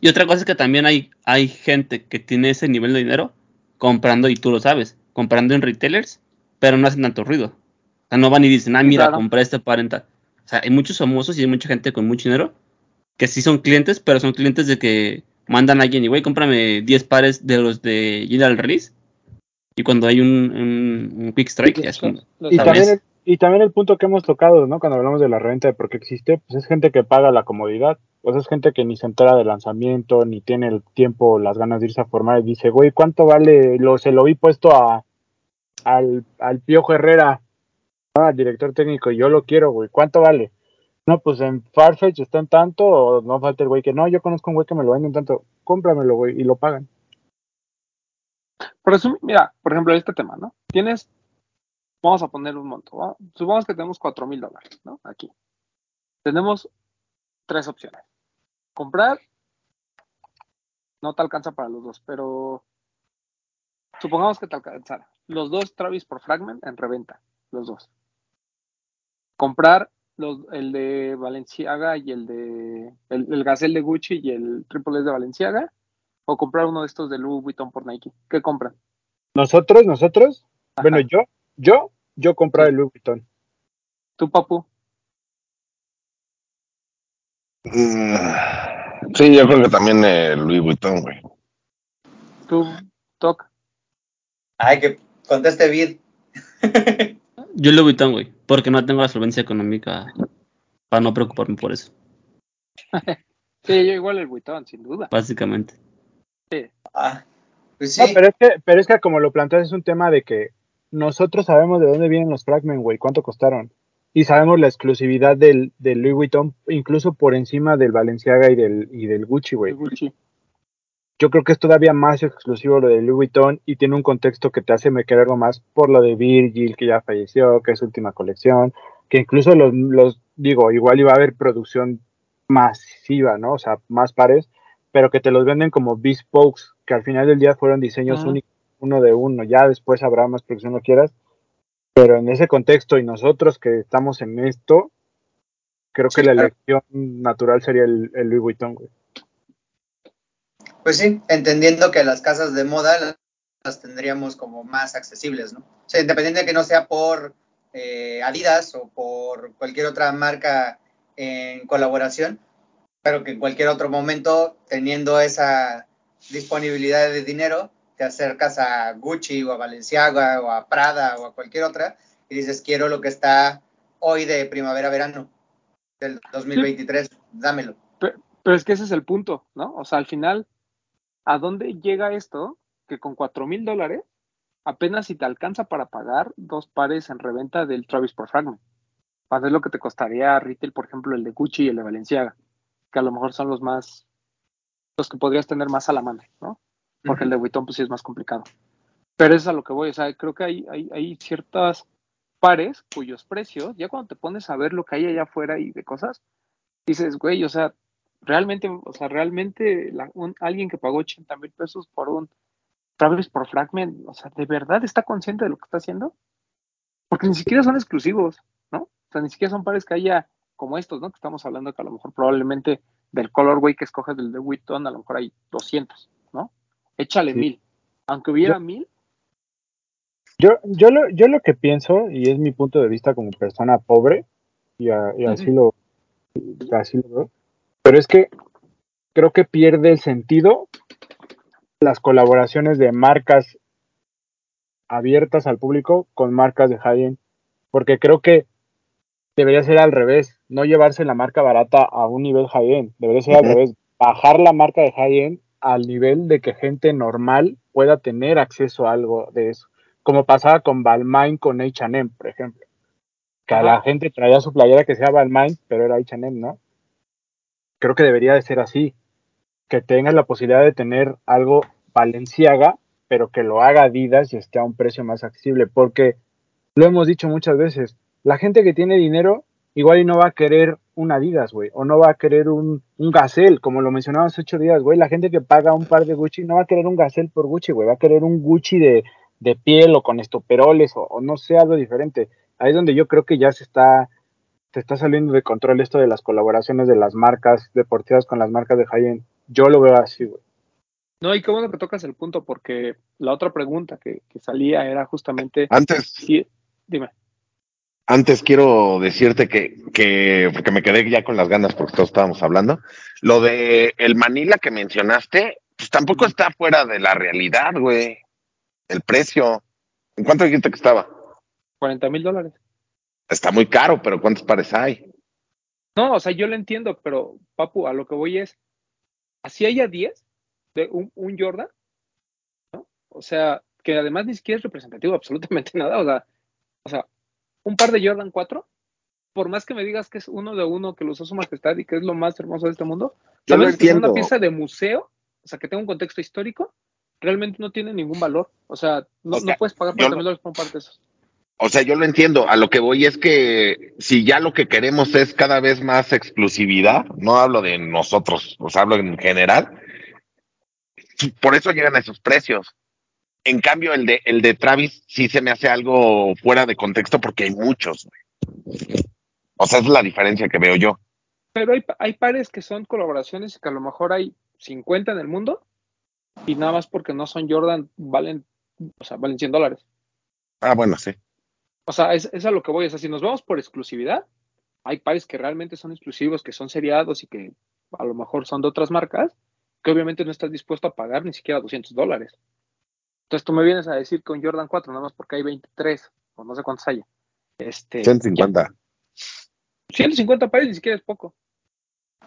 Y otra cosa es que también hay, hay gente que tiene ese nivel de dinero comprando, y tú lo sabes, comprando en retailers, pero no hacen tanto ruido. O sea, no van y dicen, ah, mira, claro. compré este par en tal. O sea, hay muchos famosos y hay mucha gente con mucho dinero que sí son clientes, pero son clientes de que mandan a alguien y, güey, cómprame 10 pares de los de General Release. Y cuando hay un, un, un Quick Strike, ya es Y también, el, y también el punto que hemos tocado, ¿no? Cuando hablamos de la renta, de por qué existe, pues es gente que paga la comodidad. Pues es gente que ni se entera del lanzamiento, ni tiene el tiempo las ganas de irse a formar y dice, güey, ¿cuánto vale? Lo, se lo vi puesto a, al, al Piojo Herrera, ¿no? al director técnico, y yo lo quiero, güey, ¿cuánto vale? No, pues en Farfetch está en tanto, o no falta el güey que no, yo conozco un güey que me lo vende en tanto, cómpramelo, güey, y lo pagan. Pero eso, mira, por ejemplo, este tema, ¿no? Tienes, vamos a poner un monto, supongamos que tenemos cuatro mil dólares, ¿no? Aquí. Tenemos tres opciones. Comprar, no te alcanza para los dos, pero supongamos que te alcanzara. Los dos Travis por Fragment en reventa, los dos. Comprar los, el de Valenciaga y el de, el, el de Gucci y el Triple S de Valenciaga, o comprar uno de estos de Louis Vuitton por Nike. ¿Qué compran? Nosotros, nosotros, Ajá. bueno, yo, yo, yo comprar Sí. el Louis Vuitton. ¿Tú, papu? Mm, Sí, yo creo que también eh, Louis Vuitton, güey. ¿Tú, Toc? Ay, que conteste bien. yo Louis Vuitton, güey, porque no tengo la solvencia económica para no preocuparme por eso, Sí, yo igual el Vuitton, sin duda. básicamente. Ah, pues No, sí. pero es que, pero es que como lo planteas es un tema de que nosotros sabemos de dónde vienen los Fragment, güey, cuánto costaron. Y sabemos la exclusividad del, del Louis Vuitton, incluso por encima del Balenciaga y del, y del Gucci, güey. Gucci. Yo creo que es todavía más exclusivo lo de Louis Vuitton y tiene un contexto que te hace me quererlo más por lo de Virgil, que ya falleció, que es su última colección, que incluso los, los, digo, igual iba a haber producción masiva, ¿no? O sea, más pares, pero que te los venden como bespokes, que al final del día fueron diseños Ajá. únicos, uno de uno, ya después habrá más producción lo quieras, pero en ese contexto y nosotros que estamos en esto, creo Sí, que la claro. elección natural sería el, el Louis Vuitton, güey. Pues sí, entendiendo que las casas de moda las, las tendríamos como más accesibles, ¿no? O sea, independiente de que no sea por eh, Adidas o por cualquier otra marca en colaboración, pero que en cualquier otro momento, teniendo esa disponibilidad de dinero, te acercas a Gucci o a Balenciaga o a Prada o a cualquier otra y dices, quiero lo que está hoy de primavera-verano del 2023, dámelo. Pe- Pero es que ese es el punto, ¿no? O sea, al final, ¿a dónde llega esto? Que con cuatro mil dólares, apenas si te alcanza para pagar dos pares en reventa del Travis por Fragment. Para ver lo que te costaría retail, por ejemplo, el de Gucci y el de Balenciaga, que a lo mejor son los más, los que podrías tener más a la mano, ¿no? Porque el de Vuitton pues sí es más complicado. Pero eso es a lo que voy, o sea, creo que hay, hay, hay ciertas pares cuyos precios, ya cuando te pones a ver lo que hay allá afuera y de cosas, dices, güey, o sea, realmente, o sea, realmente la- un- alguien que pagó 80 mil pesos por un Travis por Fragment, o sea, ¿de verdad está consciente de lo que está haciendo? Porque ni siquiera son exclusivos, ¿no? O sea, ni siquiera son pares que haya como estos, ¿no? Que estamos hablando que a lo mejor probablemente del colorway que escoges del de Vuitton, a lo mejor hay 200, ¿no? Échale Sí. mil. Aunque hubiera mil, Yo, yo, lo, yo lo que pienso, y es mi punto de vista como persona pobre, y, a- y así, lo, así lo veo, pero es que creo que pierde el sentido las colaboraciones de marcas abiertas al público con marcas de high-end, porque creo que debería ser al revés, no llevarse la marca barata a un nivel high-end, debería ser al revés, bajar la marca de high-end al nivel de que gente normal pueda tener acceso a algo de eso, como pasaba con Balmain con H&M, por ejemplo, que la gente traía su playera que sea Balmain, pero era H&M, ¿no? Creo que debería de ser así, que tengas la posibilidad de tener algo Valenciaga, pero que lo haga Adidas y esté a un precio más accesible, porque lo hemos dicho muchas veces, la gente que tiene dinero igual y no va a querer un Adidas, güey, o no va a querer un, un Gazelle, como lo mencionamos hace ocho días, güey, la gente que paga un par de Gucci no va a querer un Gazelle por Gucci, güey, va a querer un Gucci de, de piel o con estoperoles o, o no sé, algo diferente. Ahí es donde yo creo que ya se está, se está saliendo de control esto de las colaboraciones de las marcas deportivas con las marcas de high-end. Yo lo veo así, güey. no, y qué bueno que tocas el punto, porque la otra pregunta que, que salía era justamente Antes, si, dime. Antes quiero decirte que, que, porque me quedé ya con las ganas porque todos estábamos hablando, lo de el Manila que mencionaste, pues tampoco está fuera de la realidad, güey. El precio. ¿En cuánto dijiste que estaba? 40 mil dólares. Está muy caro, pero ¿cuántos pares hay? No, o sea, yo lo entiendo, pero Papu, a lo que voy es, así haya 10 de un, un Jordan, ¿no? O sea, que además ni siquiera es representativo de absolutamente nada, o sea, o sea, un par de Jordan 4, por más que me digas que es uno de uno, que lo usó su majestad y que es lo más hermoso de este mundo, Yo sabes que sea una pieza de museo, o sea, que tenga un contexto histórico, realmente no tiene ningún valor. O sea, no, O sea, no puedes pagar yo 40 lo- mil dólares por un par de esos. O sea, yo lo entiendo. A lo que voy es que si ya lo que queremos es cada vez más exclusividad, no hablo de nosotros, os hablo en general, por eso llegan a esos precios. En cambio, el de, el de Travis sí se me hace algo fuera de contexto porque hay muchos. güey. O sea, es la diferencia que veo yo. Pero hay, hay pares que son colaboraciones y que a lo mejor hay 50 en el mundo y nada más porque no son Jordan valen, o sea, valen 100 dólares. Ah, bueno, sí. O sea, es, es a lo que voy. O sea, si nos vamos por exclusividad, hay pares que realmente son exclusivos, que son seriados y que a lo mejor son de otras marcas, que obviamente no estás dispuesto a pagar ni siquiera 200 dólares. Entonces tú me vienes a decir que un Jordan 4, nada más porque hay 23, o no sé cuántos haya. Este, 150. 150 pares ni siquiera es poco.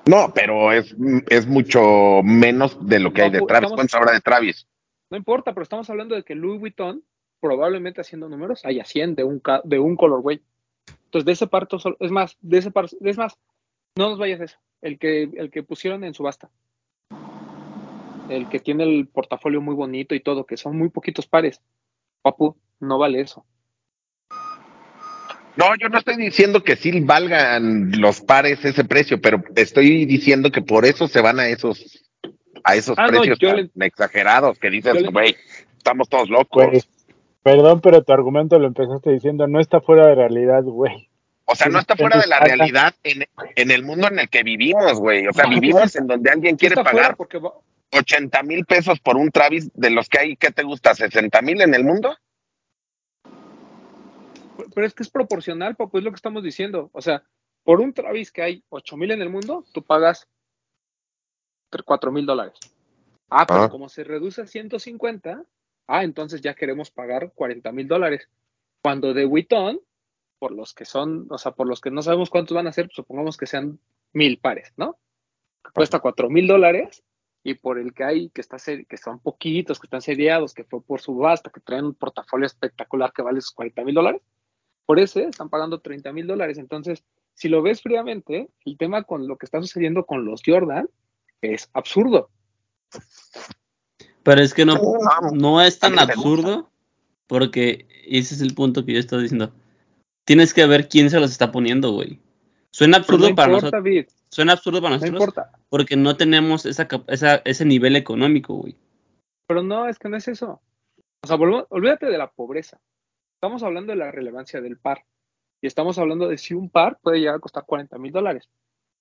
No, pero es, es mucho menos de lo que hay de Travis. ¿Cuántos habrá de Travis? No importa, pero estamos hablando de que Louis Vuitton, probablemente haciendo números, haya 100 de un, de un colorway. Entonces, de ese parto, es más, de ese par, es más, no nos vayas a eso. El que, el que pusieron en subasta. El que tiene el portafolio muy bonito y todo, que son muy poquitos pares. Papu, no vale eso. No, yo no estoy diciendo que sí valgan los pares ese precio, pero estoy diciendo que por eso se van a esos a esos Ah, precios yo tan le- exagerados que dices, le- güey, estamos todos locos. Perdón, pero tu argumento lo empezaste diciendo, no está fuera de realidad, güey. O sea, no está fuera de la realidad en, en el mundo en el que vivimos, güey. O sea, vivimos en donde alguien quiere pagar porque va- 80 mil pesos por un Travis de los que hay, ¿qué te gusta? ¿60 mil en el mundo? pero es que es proporcional, papu, es lo que estamos diciendo. O sea, por un Travis que hay 8 mil en el mundo, tú pagas 4 mil dólares. Ah, pero Ah. como se reduce a 150, ah, entonces ya queremos pagar 40 mil dólares. Cuando de Vuitton, por los que son, o sea, por los que no sabemos cuántos van a ser, supongamos que sean mil pares, ¿no? Cuesta 4 mil dólares y por el que hay, que, está que son poquitos, que están seriados, que fue por subasta, que traen un portafolio espectacular que vale esos 40 mil dólares, por ese están pagando 30 mil dólares. Entonces, si lo ves fríamente, el tema con lo que está sucediendo con los Jordan es absurdo. Pero es que no, Vamos. no es tan absurdo, porque ese es el punto que yo estoy diciendo. Tienes que ver quién se los está poniendo, güey. Suena Pero absurdo no para importa, nosotros. Suena absurdo para no nosotros importa. porque no tenemos esa, ese nivel económico, güey. Pero no, es que no es eso. O sea, olvídate de la pobreza. Estamos hablando de la relevancia del par. Y estamos hablando de si un par puede llegar a costar 40 mil dólares.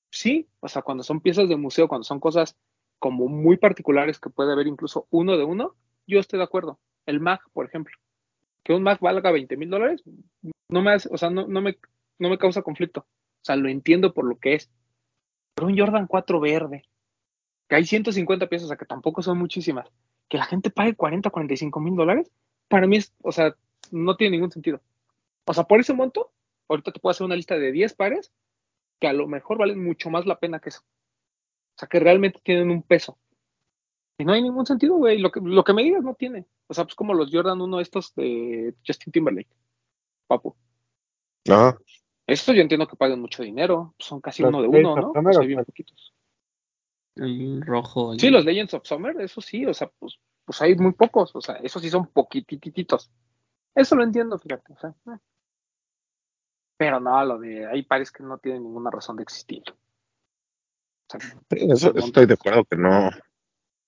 Sí, o sea, cuando son piezas de museo, cuando son cosas como muy particulares que puede haber incluso uno de uno, yo estoy de acuerdo. El Mac, por ejemplo. Que un Mac valga 20 mil dólares, no me hace, o sea, no, no me, no me causa conflicto. O sea, lo entiendo por lo que es. Pero un Jordan 4 verde, que hay 150 piezas, o sea, que tampoco son muchísimas, que la gente pague 40, 45 mil dólares, para mí es, o sea, no tiene ningún sentido. O sea, por ese monto, ahorita te puedo hacer una lista de 10 pares que a lo mejor valen mucho más la pena que eso. O sea, que realmente tienen un peso. Y no hay ningún sentido, güey. Lo que, lo que me digas no tiene. O sea, pues como los Jordan 1 estos de Justin Timberlake. Papu. No. Estos yo entiendo que pagan mucho dinero. Son casi Los uno de uno, ¿no? Summer o bien poquitos. Un rojo. Sí, los Legends of Summer, eso sí, o sea, pues, pues hay muy pocos, o sea, esos sí son poquitititos. Eso lo entiendo, fíjate, o sea. eh. Pero no, lo de hay pares que no tienen ninguna razón de existir. O sea, Sí, eso, estoy de acuerdo que no.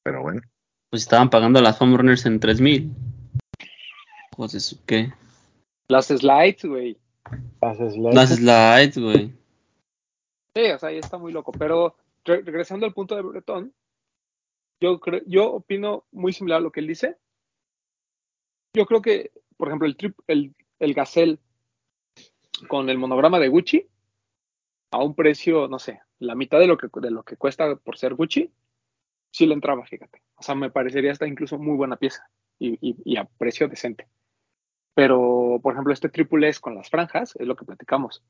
Pero bueno. Pues estaban pagando las foam runners en 3000. Pues eso, ¿qué? las slides, güey. Las slides. Las slides, güey. Sí, o sea, ahí está muy loco. Pero re- regresando al punto de Breton, yo creo, yo opino muy similar a lo que él dice. Yo creo que, por ejemplo, el trip, el, el Gazelle con el monograma de Gucci a un precio, no sé, la mitad de lo que de lo que cuesta por ser Gucci, sí le entraba, fíjate. O sea, me parecería hasta incluso muy buena pieza y, y- y a precio decente. Pero, por ejemplo, este triple S con las franjas es lo que platicamos.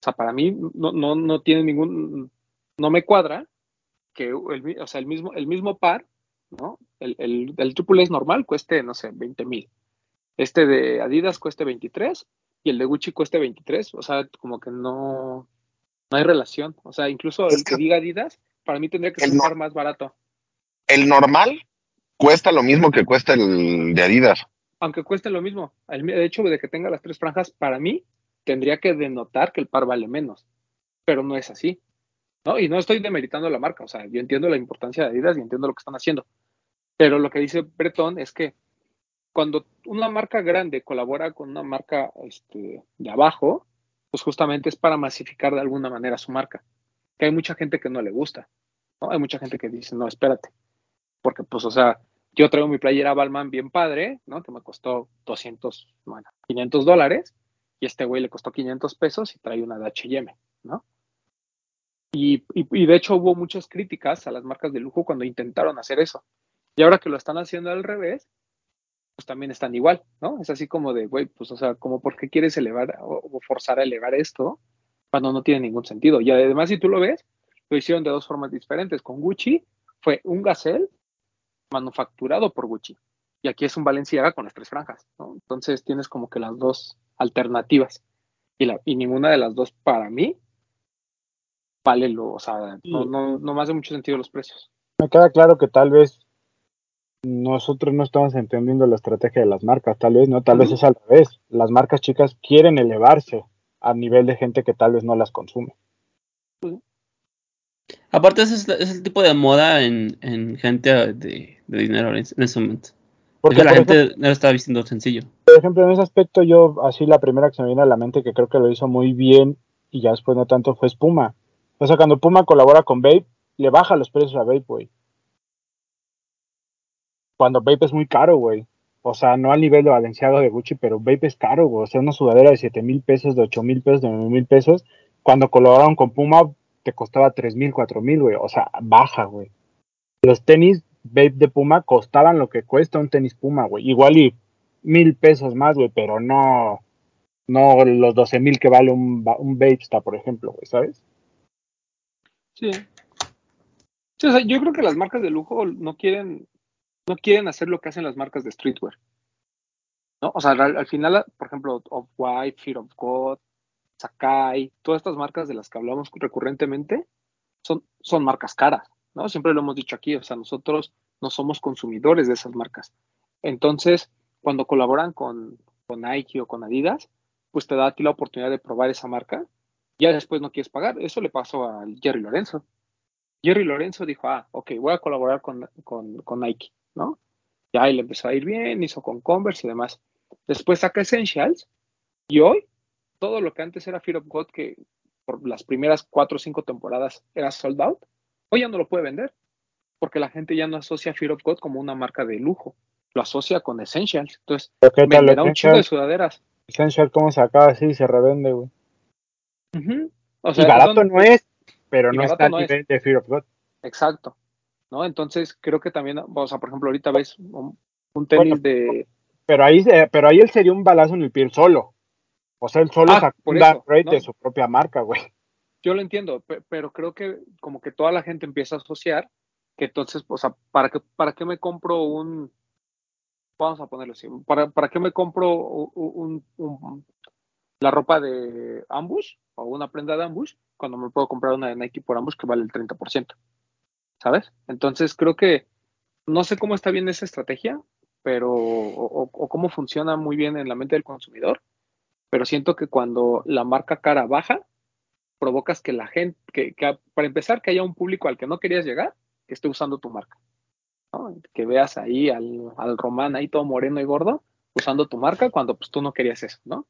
O sea, para mí no, no, no tiene ningún, no me cuadra que el, o sea, el mismo, el mismo par, ¿no? El, el, el triple S normal cueste, no sé, 20 mil. Este de Adidas cueste 23 y el de Gucci cueste 23. O sea, como que no, no hay relación. O sea, incluso el que que- diga Adidas, para mí tendría que ser un no- par más barato. El normal cuesta lo mismo que cuesta el de Adidas. Aunque cueste lo mismo. El hecho de que tenga las tres franjas, para mí, tendría que denotar que el par vale menos. Pero no es así. ¿no? Y no estoy demeritando la marca. O sea, yo entiendo la importancia de Adidas y entiendo lo que están haciendo. Pero lo que dice Breton es que cuando una marca grande colabora con una marca este, de abajo, pues justamente es para masificar de alguna manera su marca. Que hay mucha gente que no le gusta, ¿no? Hay mucha gente que dice, no, espérate. Porque, pues, o sea, yo traigo mi playera Balmain bien padre, ¿no? Que me costó 200, bueno, 500 dólares, y este güey le costó 500 pesos y trae una de H&M, ¿no? Y, y, de hecho hubo muchas críticas a las marcas de lujo cuando intentaron hacer eso. Y ahora que lo están haciendo al revés, pues también están igual, ¿no? Es así como de, güey, pues, o sea, como por qué quieres elevar o, forzar a elevar esto cuando no tiene ningún sentido. Y además, si tú lo ves, lo hicieron de dos formas diferentes. Con Gucci fue un Gazelle manufacturado por Gucci. Y aquí es un Balenciaga con las tres franjas, ¿no? Entonces tienes como que las dos alternativas. Y, la, y ninguna de las dos, para mí, vale lo, o sea, no, no, no me hace mucho sentido los precios. Me queda claro que tal vez nosotros no estamos entendiendo la estrategia de las marcas, tal vez no, tal vez es al revés. Las marcas chicas quieren elevarse a nivel de gente que tal vez no las consume. Aparte, ese es, es el tipo de moda en, en gente de, de dinero en, ese momento. Porque, la por gente no lo está vistiendo sencillo. Por ejemplo, en ese aspecto yo, así la primera que se me viene a la mente que creo que lo hizo muy bien y ya después no tanto fue Puma. O sea, cuando Puma colabora con Vape, le baja los precios a Vape, güey. Cuando Vape es muy caro, güey. O sea, no al nivel de Valenciaga de Gucci, pero Vape es caro, güey. O sea, una sudadera de 7 mil pesos, de 8 mil pesos, de 9 mil pesos. Cuando colaboraron con Puma, te costaba 3 mil, 4 mil, güey. O sea, baja, güey. Los tenis Vape de Puma costaban lo que cuesta un tenis Puma, güey. Igual y mil pesos más, güey, pero no, no los 12 mil que vale un, un por ejemplo, güey, ¿sabes? Sí. Yo creo que las marcas de lujo no quieren, no quieren hacer lo que hacen las marcas de streetwear. ¿No? O sea, al, al final, por ejemplo, Off-White, Fear of God, Sakai, todas estas marcas de las que hablamos recurrentemente son, son marcas caras, ¿no? Siempre lo hemos dicho aquí, o sea, nosotros no somos consumidores de esas marcas. Entonces, cuando colaboran con, con Nike o con Adidas, pues te da a ti la oportunidad de probar esa marca ya después no quieres pagar. Eso le pasó a Jerry Lorenzo. Jerry Lorenzo dijo, ah, ok, voy a colaborar con, con, con Nike, ¿no? Ya ahí le empezó a ir bien, hizo con Converse y demás. Después saca Essentials y hoy todo lo que antes era Fear of God, que por las primeras cuatro o cinco temporadas era sold out, hoy ya no lo puede vender porque la gente ya no asocia Fear of God como una marca de lujo, lo asocia con Essentials. Entonces, ¿Pero qué tal venderá un chingo de sudaderas. Essential cómo se acaba así y se revende, güey. O y barato no es, pero y no está no es. nivel de Fear of God. Exacto. ¿No? Entonces creo que también, o sea, por ejemplo, ahorita ves un, un tenis Bueno. de. Pero ahí, pero ahí él sería un balazo en el pie solo. O sea, él solo Ah, sacó un eso, downgrade ¿no? de su propia marca, güey. Yo lo entiendo, pe- pero creo que como que toda la gente empieza a asociar que entonces, o sea, ¿para qué, para qué me compro un. Vamos a ponerlo así. ¿Para, para qué me compro un, un- la ropa de Ambush o una prenda de Ambush cuando me puedo comprar una de Nike por Ambush que vale el 30%? ¿Sabes? Entonces creo que no sé cómo está bien esa estrategia, pero o, o- o cómo funciona muy bien en la mente del consumidor, pero siento que cuando la marca cara baja, provocas que la gente, que, para empezar, que haya un público al que no querías llegar, que esté usando tu marca. ¿no? Que veas ahí al, al román ahí todo moreno y gordo usando tu marca cuando pues tú no querías eso, ¿no?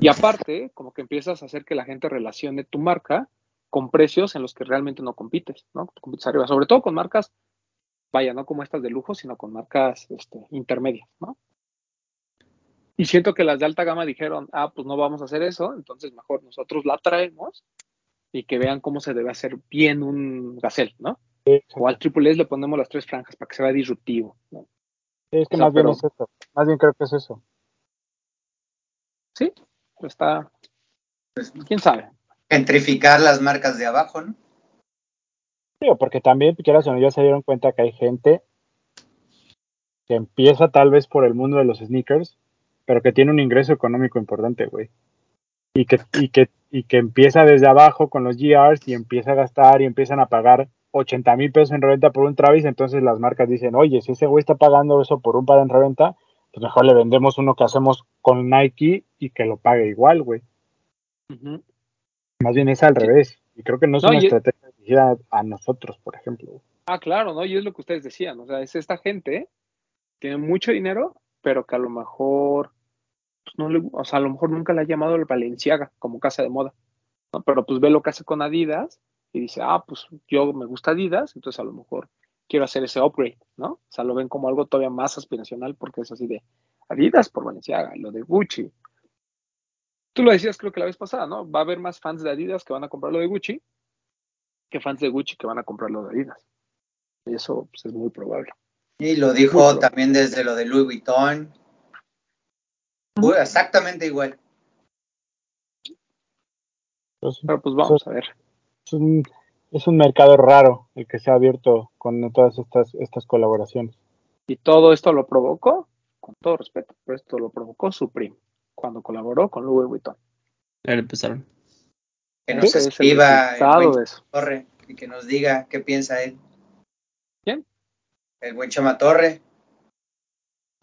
Y aparte, como que empiezas a hacer que la gente relacione tu marca con precios en los que realmente no compites, ¿no? Compites sobre todo con marcas, vaya, no como estas de lujo, sino con marcas este, intermedias, ¿no? Y siento que las de alta gama dijeron, ah, pues no vamos a hacer eso, entonces mejor nosotros la traemos y que vean cómo se debe hacer bien un gazelle, ¿no? O al triple S le ponemos las tres franjas para que se vea disruptivo, ¿no? Sí, es que O sea, más bien es eso. Más bien creo que es eso. Sí, está, pues, quién sabe. Gentrificar las marcas de abajo, ¿no? Digo, porque también, quieras o no, ya se dieron cuenta que hay gente que empieza tal vez por el mundo de los sneakers, pero que tiene un ingreso económico importante, güey. Y que, y, que, y que empieza desde abajo con los GRs y empieza a gastar y empiezan a pagar 80 mil pesos en reventa por un Travis, entonces las marcas dicen, oye, si ese güey está pagando eso por un par en reventa, pues mejor le vendemos uno que hacemos con Nike y que lo pague igual, güey. Más bien es al revés. Y creo que no es No, una estrategia dirigida a nosotros, por ejemplo. Ah, claro, ¿no? Y es lo que ustedes decían, o sea, es esta gente que tiene mucho dinero, pero que a lo mejor, pues no le, o sea, a lo mejor nunca le ha llamado el Valenciaga como casa de moda, ¿no? Pero pues ve lo que hace con Adidas y dice, ah, pues yo me gusta Adidas, entonces a lo mejor quiero hacer ese upgrade, ¿no? O sea, lo ven como algo todavía más aspiracional porque es así de Adidas por Valenciaga, lo de Gucci. Tú lo decías creo que la vez pasada, ¿no? Va a haber más fans de Adidas que van a comprar lo de Gucci que fans de Gucci que van a comprar lo de Adidas. Y eso pues, es muy probable. Y lo dijo también desde lo de Louis Vuitton. Uy, exactamente igual. Entonces, Pero pues vamos a ver. es un, es un mercado raro el que se ha abierto con todas estas, estas colaboraciones. Y todo esto lo provocó, con todo respeto, pero esto lo provocó su primo, cuando colaboró con Louis Vuitton. Ya empezaron. Que nos es el escriba el buen de eso. Torre y que nos diga qué piensa él. ¿Quién? El buen Chama Torre.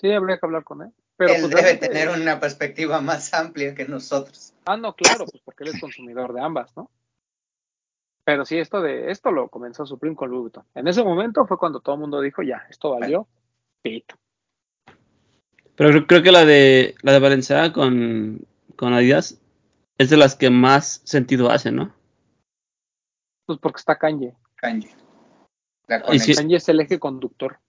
Sí, habría que hablar con él. Pero Él pues, debe realmente- tener una perspectiva más amplia que nosotros. Ah, no, claro, pues porque él es consumidor de ambas, ¿no? Pero sí, esto de esto lo comenzó Supreme con Louis Vuitton. En ese momento fue cuando todo el mundo dijo, ya, esto valió pito. Pero creo, que la de la de Valenciaga con, con Adidas es de las que más sentido hace, ¿no? Pues porque está Kanye. Kanye. La Y conexión. Kanye es el eje conductor.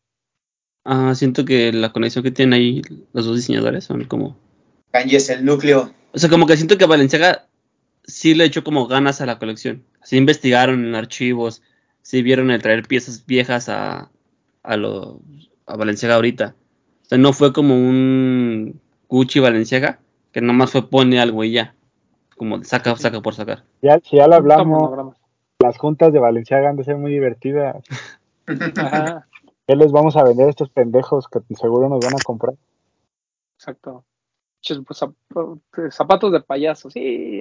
Ah, siento que la conexión que tienen ahí los dos diseñadores son como... Kanye es el núcleo. O sea, como que siento que Valenciaga sí le echó como ganas a la colección. Sí investigaron en archivos, sí vieron el traer piezas viejas a, a, lo, a Valenciaga ahorita. O sea, no fue como un Gucci Valenciaga, que nomás fue pone algo y ya. Como saca, saca por sacar. Ya, si ya lo hablamos, las juntas de Valenciaga han de ser muy divertidas. Ajá, ¿Qué les vamos a vender a estos pendejos que seguro nos van a comprar? exacto. Pues, zap- zapatos de payaso, sí.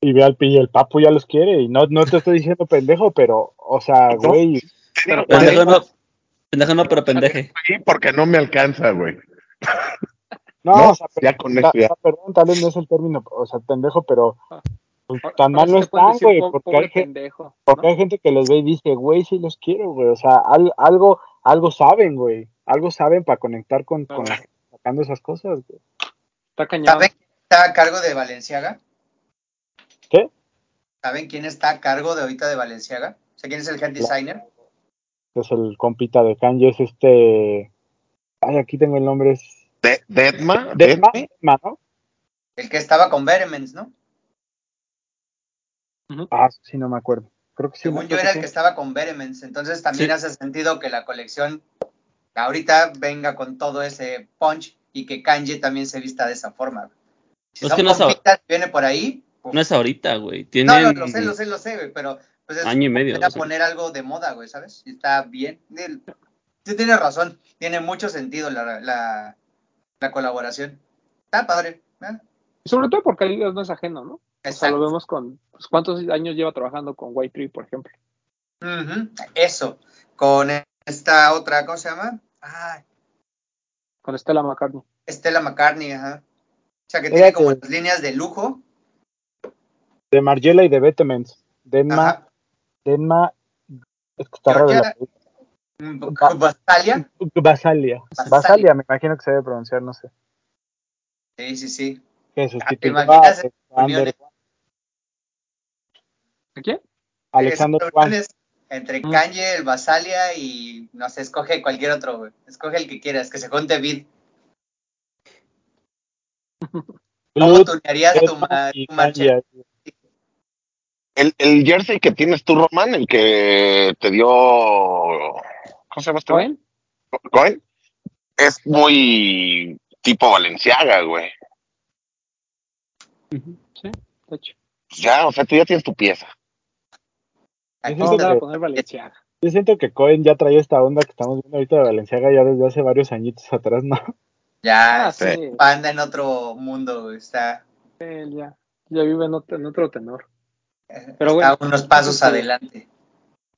Y ve al y el papu ya los quiere. Y no, no te estoy diciendo pendejo, pero, o sea, güey, Pero, Pendejo no, pendejo no, pero pendeje. sí, porque no me alcanza, güey. no, No, o sea, ya con ya. perdón, tal vez no es el término, o sea, pendejo, pero pues, tan mal no están, güey, po- porque hay, gente, pendejo, porque ¿no? hay gente que los ve y dice, güey, sí los quiero, güey, o sea, al- algo, algo saben, güey, algo saben para conectar con, con la sacando esas cosas, güey. Está cañón. ¿Saben quién está a cargo de Valenciaga? ¿Qué? ¿Saben quién está a cargo de ahorita de Valenciaga? O sea, ¿quién es el head designer? Es el compita de Kanye, es este, ay, aquí tengo el nombre, es De, Deadma, Deadma, Deadma, Deadma, ¿no? El que estaba con Veremens, ¿no? Ah, sí, no me acuerdo. Creo que sí. Según no, yo era que el que estaba con Veremens. Entonces también Sí. hace sentido que la colección ahorita venga con todo ese punch y que Kanye también se vista de esa forma. Si Es son que no es compitas, viene por ahí. No es ahorita, güey. No, Tienen no, lo sé, lo sé, lo sé, güey, pero pues es año y medio. volver a o sea, poner algo de moda, güey, ¿sabes? Y Está bien. Sí, tienes razón. Tiene mucho sentido la, la, la colaboración. Está padre. ¿eh? Y sobre todo porque Adidas no es ajeno, ¿no? O sea, lo Exacto. vemos con pues, cuántos años lleva trabajando con White Tree, por ejemplo. Eso. Con esta otra, ¿cómo se llama? Ah, Con Stella McCartney. Stella McCartney, ajá. O sea, que tiene como las líneas de lujo. De Margiela y de Betemens. Denma, Ajá. Denma, es que está raro la Mm. Basalia. Basalia. Basalia, me imagino que se debe pronunciar, no sé. Sí, sí, sí. Que sustituyó imaginas a Alexander, ¿De quién? Alexander Entre Mm. Kanye, el Basalia y no sé, escoge cualquier otro, güey. Escoge el que quieras, que se junte Vid. ¿Cómo tunearías tu, ma- tu marcha? El, el jersey que tienes tú, Román, el que te dio. ¿Cómo se llama este güey? ¿Cohen? Cohen, es muy tipo Valenciaga, güey. Sí, de hecho. Ya, o sea, tú ya tienes tu pieza. Yo No, siento que- poner Valenciaga. Yo siento que Cohen ya traía esta onda que estamos viendo ahorita de Valenciaga ya desde hace varios añitos atrás, ¿no? Ya, Ah, sí. anda en otro mundo. Está, Él ya, ya vive en otro, en otro tenor. eh, Pero está bueno, unos pasos este, adelante.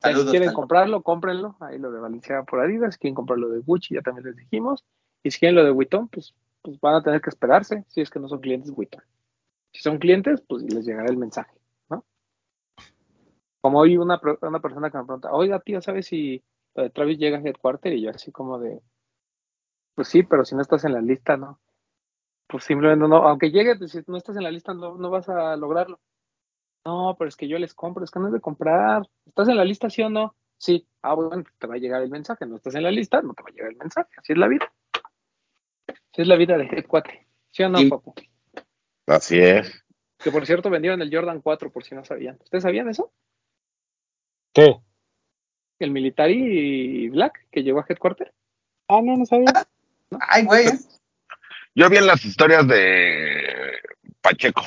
Saludos. si quieren saludos. comprarlo, cómprenlo. Ahí lo de Valenciaga por Adidas. Si quieren comprarlo de Gucci, ya también les dijimos. Y si quieren lo de Vuitton, pues, pues van a tener que esperarse si es que no son clientes Vuitton. Si son clientes, pues les llegará el mensaje. Como hoy una, una persona que me pregunta, oiga, tío, ¿sabes si Travis llega a Headquarter? Y yo así como de, pues sí, pero si no estás en la lista, ¿no? Pues simplemente no, aunque llegue, pues, si no estás en la lista, no, no vas a lograrlo. No, pero es que yo les compro, es que no es de comprar. ¿Estás en la lista, sí o no? Sí. Ah, bueno, te va a llegar el mensaje. No estás en la lista, no te va a llegar el mensaje. Así es la vida. Así es la vida de Head 4. ¿Sí o no, Sí. papu? Así es. Que por cierto vendieron el Jordan 4 por si no sabían. ¿Ustedes sabían eso? ¿Qué? El Military Black que llegó a Headquarter. Ah, no, no sabía. Ay, güey. Yo vi en las historias de Pacheco.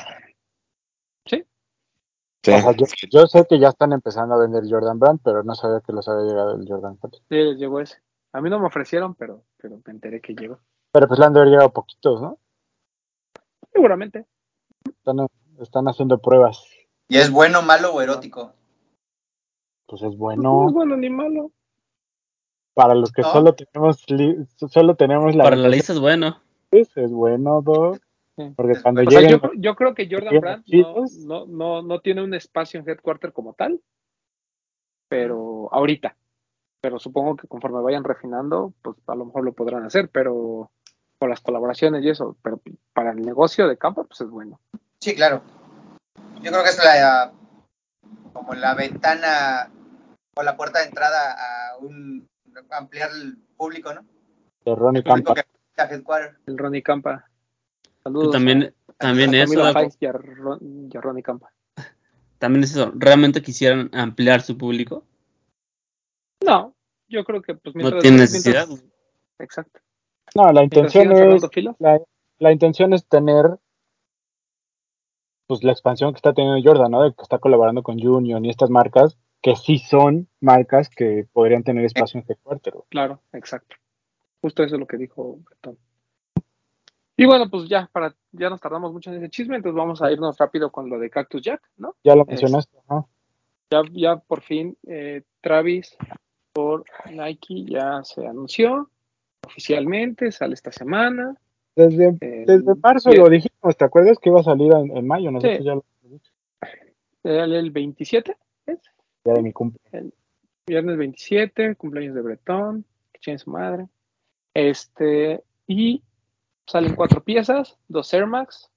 Sí. Sí. O sea, yo, yo sé que ya están empezando a vender Jordan Brand, pero no sabía que les había llegado el Jordan 4. Sí, les llegó ese. A mí no me ofrecieron, pero, pero me enteré que llegó. Pero pues le han de haber llegado poquitos, ¿no? Seguramente. Están, están haciendo pruebas. ¿Y es bueno, malo o erótico? Pues es No bueno. es bueno ni malo. Para los que ¿No? solo tenemos solo tenemos la Para la lista es bueno. es bueno, Doc. Sí. Porque cuando O sea, lleguen yo, yo creo que Jordan Brand no, no, no, no tiene un espacio en headquarter como tal, pero ahorita. Pero supongo que conforme vayan refinando, pues a lo mejor lo podrán hacer, pero con las colaboraciones y eso, pero para el negocio de campo, pues es bueno. Sí, claro. Yo creo que es la como la ventana o la puerta de entrada a un ampliar el público, ¿no? de Ronnie El público Campa. que. El Ronnie Campa. Saludos. también, también a, a eso, y a, Ron- y a Ronnie Campa. también es eso. ¿Realmente quisieran ampliar su público? No, yo creo que pues No mientras. tiene mientras- necesidad. exacto. No, la intención es la, la intención es tener pues la expansión que está teniendo Jordan, ¿no? De que está colaborando con Union y estas marcas que sí son marcas que podrían tener espacio en Headquarter. güey. Claro, exacto. Justo eso es lo que dijo Bretón. Y bueno, pues ya, para, ya nos tardamos mucho en ese chisme, entonces vamos a irnos rápido con lo de Cactus Jack, ¿no? Ya lo Es- mencionaste, ajá. Ya, ya por fin eh, Travis por Nike ya se anunció oficialmente, sale esta semana. Desde, Eh, desde marzo lo dijimos, ¿te acuerdas que iba a salir en, en mayo? Nosotros Sí. ya lo dicho, El, el 27, ¿es? Ya de mi cumple. Viernes 27, cumpleaños de Bretón, que chingue su madre. Este, y salen cuatro piezas, dos Air Max,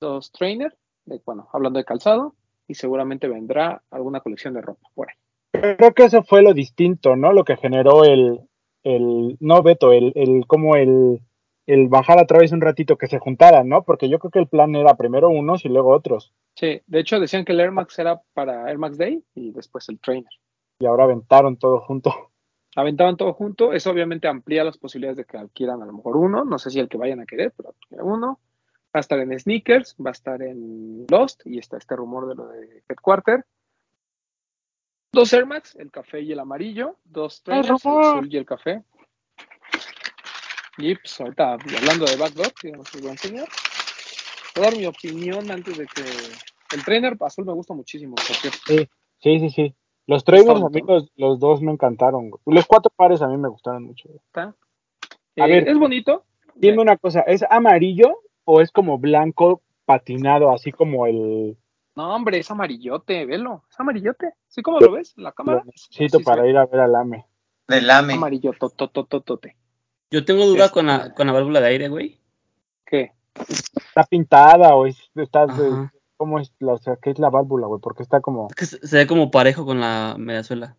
dos Trainer, de, bueno, hablando de calzado, y seguramente vendrá alguna colección de ropa por ahí. Creo que eso fue lo distinto, ¿no? Lo que generó el, el no Beto, el, el como el, el bajar a través un ratito que se juntaran, ¿no? Porque yo creo que el plan era primero unos y luego otros. Sí, de hecho decían que el Air Max era para Air Max Day y después el Trainer. Y ahora aventaron todo junto. Aventaban todo junto, eso obviamente amplía las posibilidades de que adquieran a lo mejor uno, no sé si el que vayan a querer, pero uno. Va a estar en Sneakers, va a estar en Lost, y está este rumor de lo de Headquarter. Dos Air Max, el café y el amarillo, dos trainers, el azul y el café. Y pues ahorita hablando de Backdoor, que os voy a enseñar. Voy a dar mi opinión antes de que el trainer azul me gusta muchísimo, porque Sí, sí, sí, sí. Los trailers Está a mí los, los dos me encantaron. güey. Los cuatro pares a mí me gustaron mucho. está. A Eh, ver. es bonito. Dime una cosa, ¿es amarillo o es como blanco patinado, así como el No, hombre, es amarillote, velo, es amarillote. ¿Sí cómo lo ves? en La cámara. lo necesito Así se para ir a ver al AME? Del AME. Amarillo, totototote. Yo tengo duda con, la, con la válvula de aire, güey. ¿Qué? ¿Está pintada o es, está de- cómo es la, o sea, qué es la válvula, güey? Porque está como, Es que se, se ve como parejo con la mediazuela.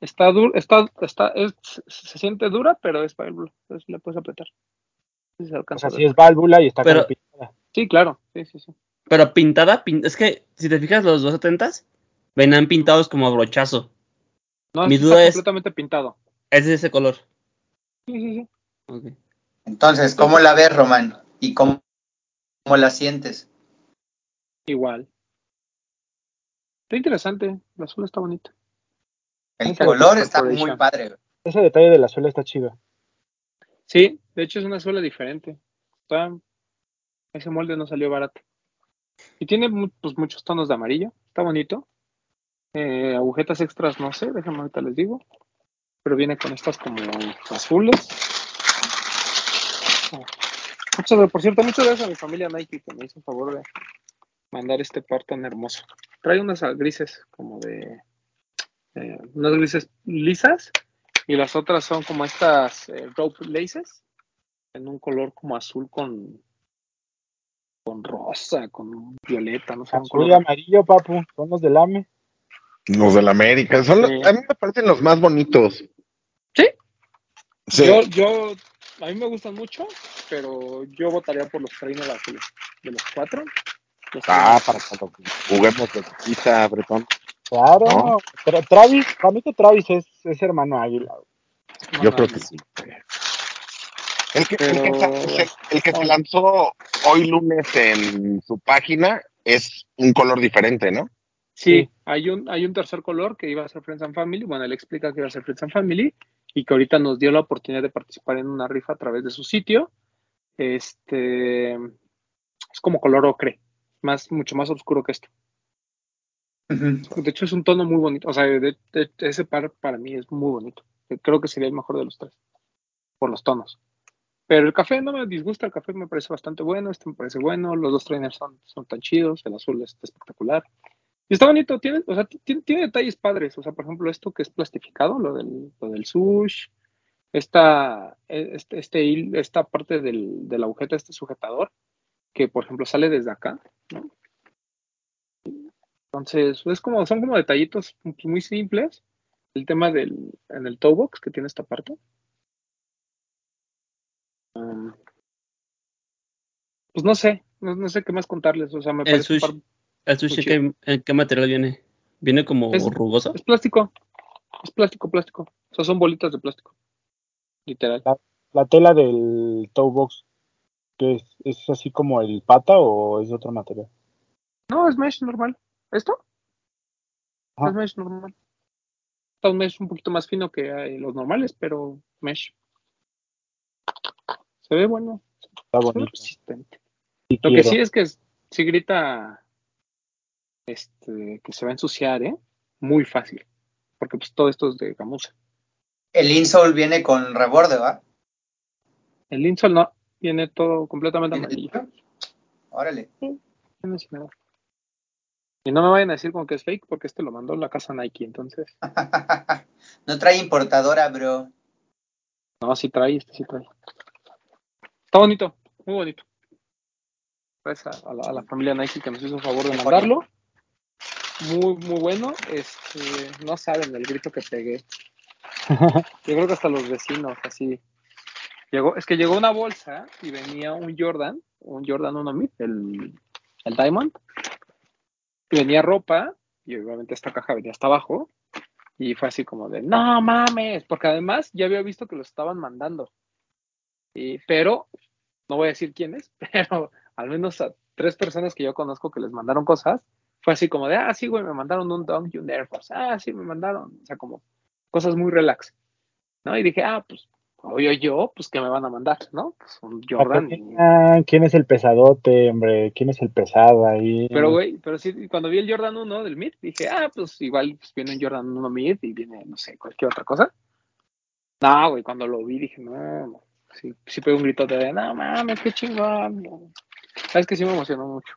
Está duro, está, está, es, se siente dura, pero es válvula. Entonces le puedes apretar. Se o sea, sí es válvula y está Pero- como pintada. Sí, claro. Sí, sí, sí. Pero pintada, pin- es que si te fijas, los 270 venían pintados como a brochazo. No, Mi duda está es- completamente pintado. Es de ese color. Sí, sí, sí. Ok. Entonces, ¿cómo la ves, Román? ¿Y cómo, cómo la sientes? Igual. Está interesante. La azul está bonita. El Esa color es está muy padre. güey. Ese detalle de la suela está chido. Sí, de hecho es una suela diferente. Está, ese molde no salió barato. Y tiene pues, muchos tonos de amarillo. Está bonito. Eh, agujetas extras, no sé, déjenme ahorita les digo. Pero viene con estas como azules. Muchas, por cierto, muchas gracias a mi familia Nike que me hizo el favor de mandar este par tan hermoso. Trae unas grises como de... eh, unas grises lisas y las otras son como estas eh, rope laces en un color como azul con con rosa, con violeta, no sé, Azul y amarillo, papu, son los del AME. Los de la América. Son los- a mí me parecen los más bonitos. Sí. Yo, yo, a mí me gustan mucho, pero yo votaría por los trainers azules. De los cuatro. los Ah, para cuando juguemos de quizá, Bretón. Claro, ¿No? Tra- Travis, para mí que Travis es, es hermano Águila. Yo creo que sí. El que, el que, se, el que se lanzó hoy lunes en su página es un color diferente, ¿no? Sí, Sí. hay un, hay un tercer color que iba a ser Friends and Family. Bueno, él explica que iba a ser Friends and Family y que ahorita nos dio la oportunidad de participar en una rifa a través de su sitio. Este es como color ocre, más, mucho más oscuro que esto. De hecho, es un tono muy bonito. O sea, de- de- ese par para mí es muy bonito. Creo que sería el mejor de los tres. Por los tonos. Pero el café no me disgusta, el café me parece bastante bueno, este me parece bueno, los dos trainers son, son tan chidos, el azul está espectacular. Y está bonito, tiene, o sea, tiene, tiene detalles padres, o sea, por ejemplo, esto que es plastificado, lo del, lo del sush, esta, este, este hil- esta parte del, de la agujeta, este sujetador, que por ejemplo sale desde acá, ¿no? Entonces, es como, son como detallitos muy simples. El tema del, en el toe box que tiene esta parte. Um, pues no sé, no, no sé qué más contarles. O sea, me El parece sushi. Par- ¿El sushi Muy ¿en qué, en qué material viene? ¿Viene como Es- rugoso? es plástico. Es plástico, plástico. O sea, son bolitas de plástico. Literal. La tela del toe box, que es, es así como el pata o es de otro material? No, es mesh normal. ¿Esto? Ajá. Es mesh normal. Está un mesh un poquito más fino que eh, los normales, pero mesh. Se ve bueno. Está bonito. resistente. Sí Lo que sí es que es- sí grita este, que se va a ensuciar, ¿eh? Muy fácil. Porque pues todo esto es de gamuza. El insole viene con reborde, ¿va? El insole no, viene todo completamente ¿Viene amarillo. Órale. Y no me vayan a decir con que es fake porque este lo mandó la casa Nike, entonces. no trae importadora, bro. No, sí trae, este sí trae. Está bonito, muy bonito. Gracias a, a la, a la familia Nike que nos hizo el favor de mandarlo. Muy, muy bueno. Este, no saben el grito que pegué. Yo creo que hasta los vecinos, así. Llegó, es que llegó una bolsa y venía un Jordan, un Jordan 1 Mid, el, el Diamond. Y venía ropa, y obviamente esta caja venía hasta abajo. Y fue así como de, no mames, porque además ya había visto que lo estaban mandando. Y, pero, no voy a decir quiénes, pero al menos a tres personas que yo conozco que les mandaron cosas, fue así como de, ah, sí, güey, me mandaron un Dunk y un Air Force. Ah, sí, me mandaron. O sea, como cosas muy relax. ¿No? Y dije, ah, pues, obvio yo, pues, ¿qué me van a mandar? ¿No? Pues un Jordan. y- Ah, ¿Quién es el pesadote, hombre? ¿Quién es el pesado ahí? Pero, güey, pero sí, cuando vi el Jordan 1 del Mid, dije, ah, pues igual pues, viene un Jordan 1 Mid y viene, no sé, cualquier otra cosa. No, güey, cuando lo vi dije, no, no. Sí, sí pegué un grito de, no mames, qué chingón. Sabes que sí me emocionó mucho.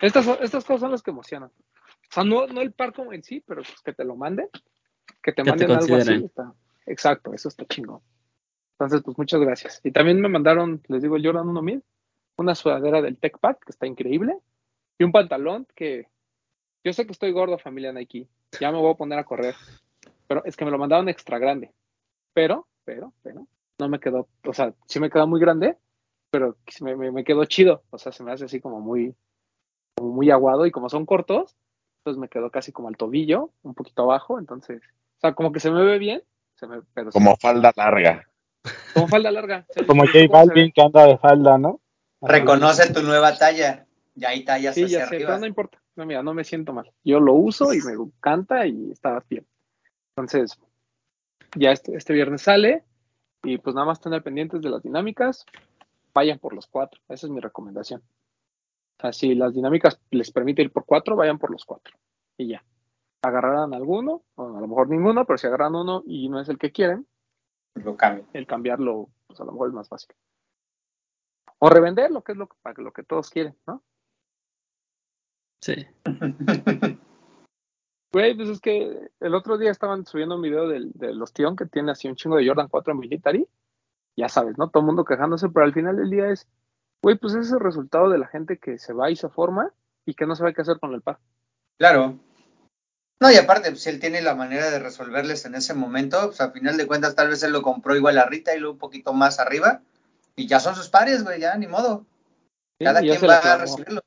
Estas, estas cosas son las que emocionan. O sea, no, no el par como en sí, pero pues que te lo manden, que te Que te manden algo así. Está, exacto, eso está chingón. Entonces, pues muchas gracias. Y también me mandaron, les digo, el Jordan 1 Mid, una sudadera del Tech Pack, que está increíble, y un pantalón que yo sé que estoy gordo, familia Nike. Ya me voy a poner a correr. Pero es que me lo mandaron extra grande. Pero, pero, pero, no me quedó, o sea, sí me quedó muy grande, pero me, me, me quedó chido. O sea, se me hace así como muy, como muy aguado y como son cortos, entonces me quedó casi como al tobillo, un poquito abajo. Entonces, o sea, como que se me ve bien, se me, pero sí, Como falda larga. como falda larga. Como J Balvin que anda de falda, ¿no? Reconoce tu nueva talla. Ya hay tallas Sí, hacia ya sé, arriba. pero no importa. No, mira, no me siento mal. Yo lo uso y me encanta y está bien. Entonces, ya este, este viernes sale y pues nada más tener pendientes de las dinámicas. Vayan por los cuatro. Esa es mi recomendación. O sea, si las dinámicas les permite ir por cuatro, vayan por los cuatro. Y ya. Agarrarán alguno, o a lo mejor ninguno, pero si agarran uno y no es el que quieren, Lo cambio. el cambiarlo, pues a lo mejor es más fácil. O revenderlo, que es lo que, para lo que todos quieren, ¿no? Sí. Güey, pues es que el otro día estaban subiendo un video del, de los Tion que tiene así un chingo de Jordan 4 Military. Ya sabes, ¿no? Todo el mundo quejándose, pero al final del día es, güey, pues ese es el resultado de la gente que se va y se forma y que no sabe qué hacer con el par. Claro. No, y aparte, pues, si él tiene la manera de resolverles en ese momento, pues a final de cuentas tal vez él lo compró igual a Rita y luego un poquito más arriba. Y ya son sus pares, güey, ya, ni modo. ¿sí? Cada quien va a recibirlo.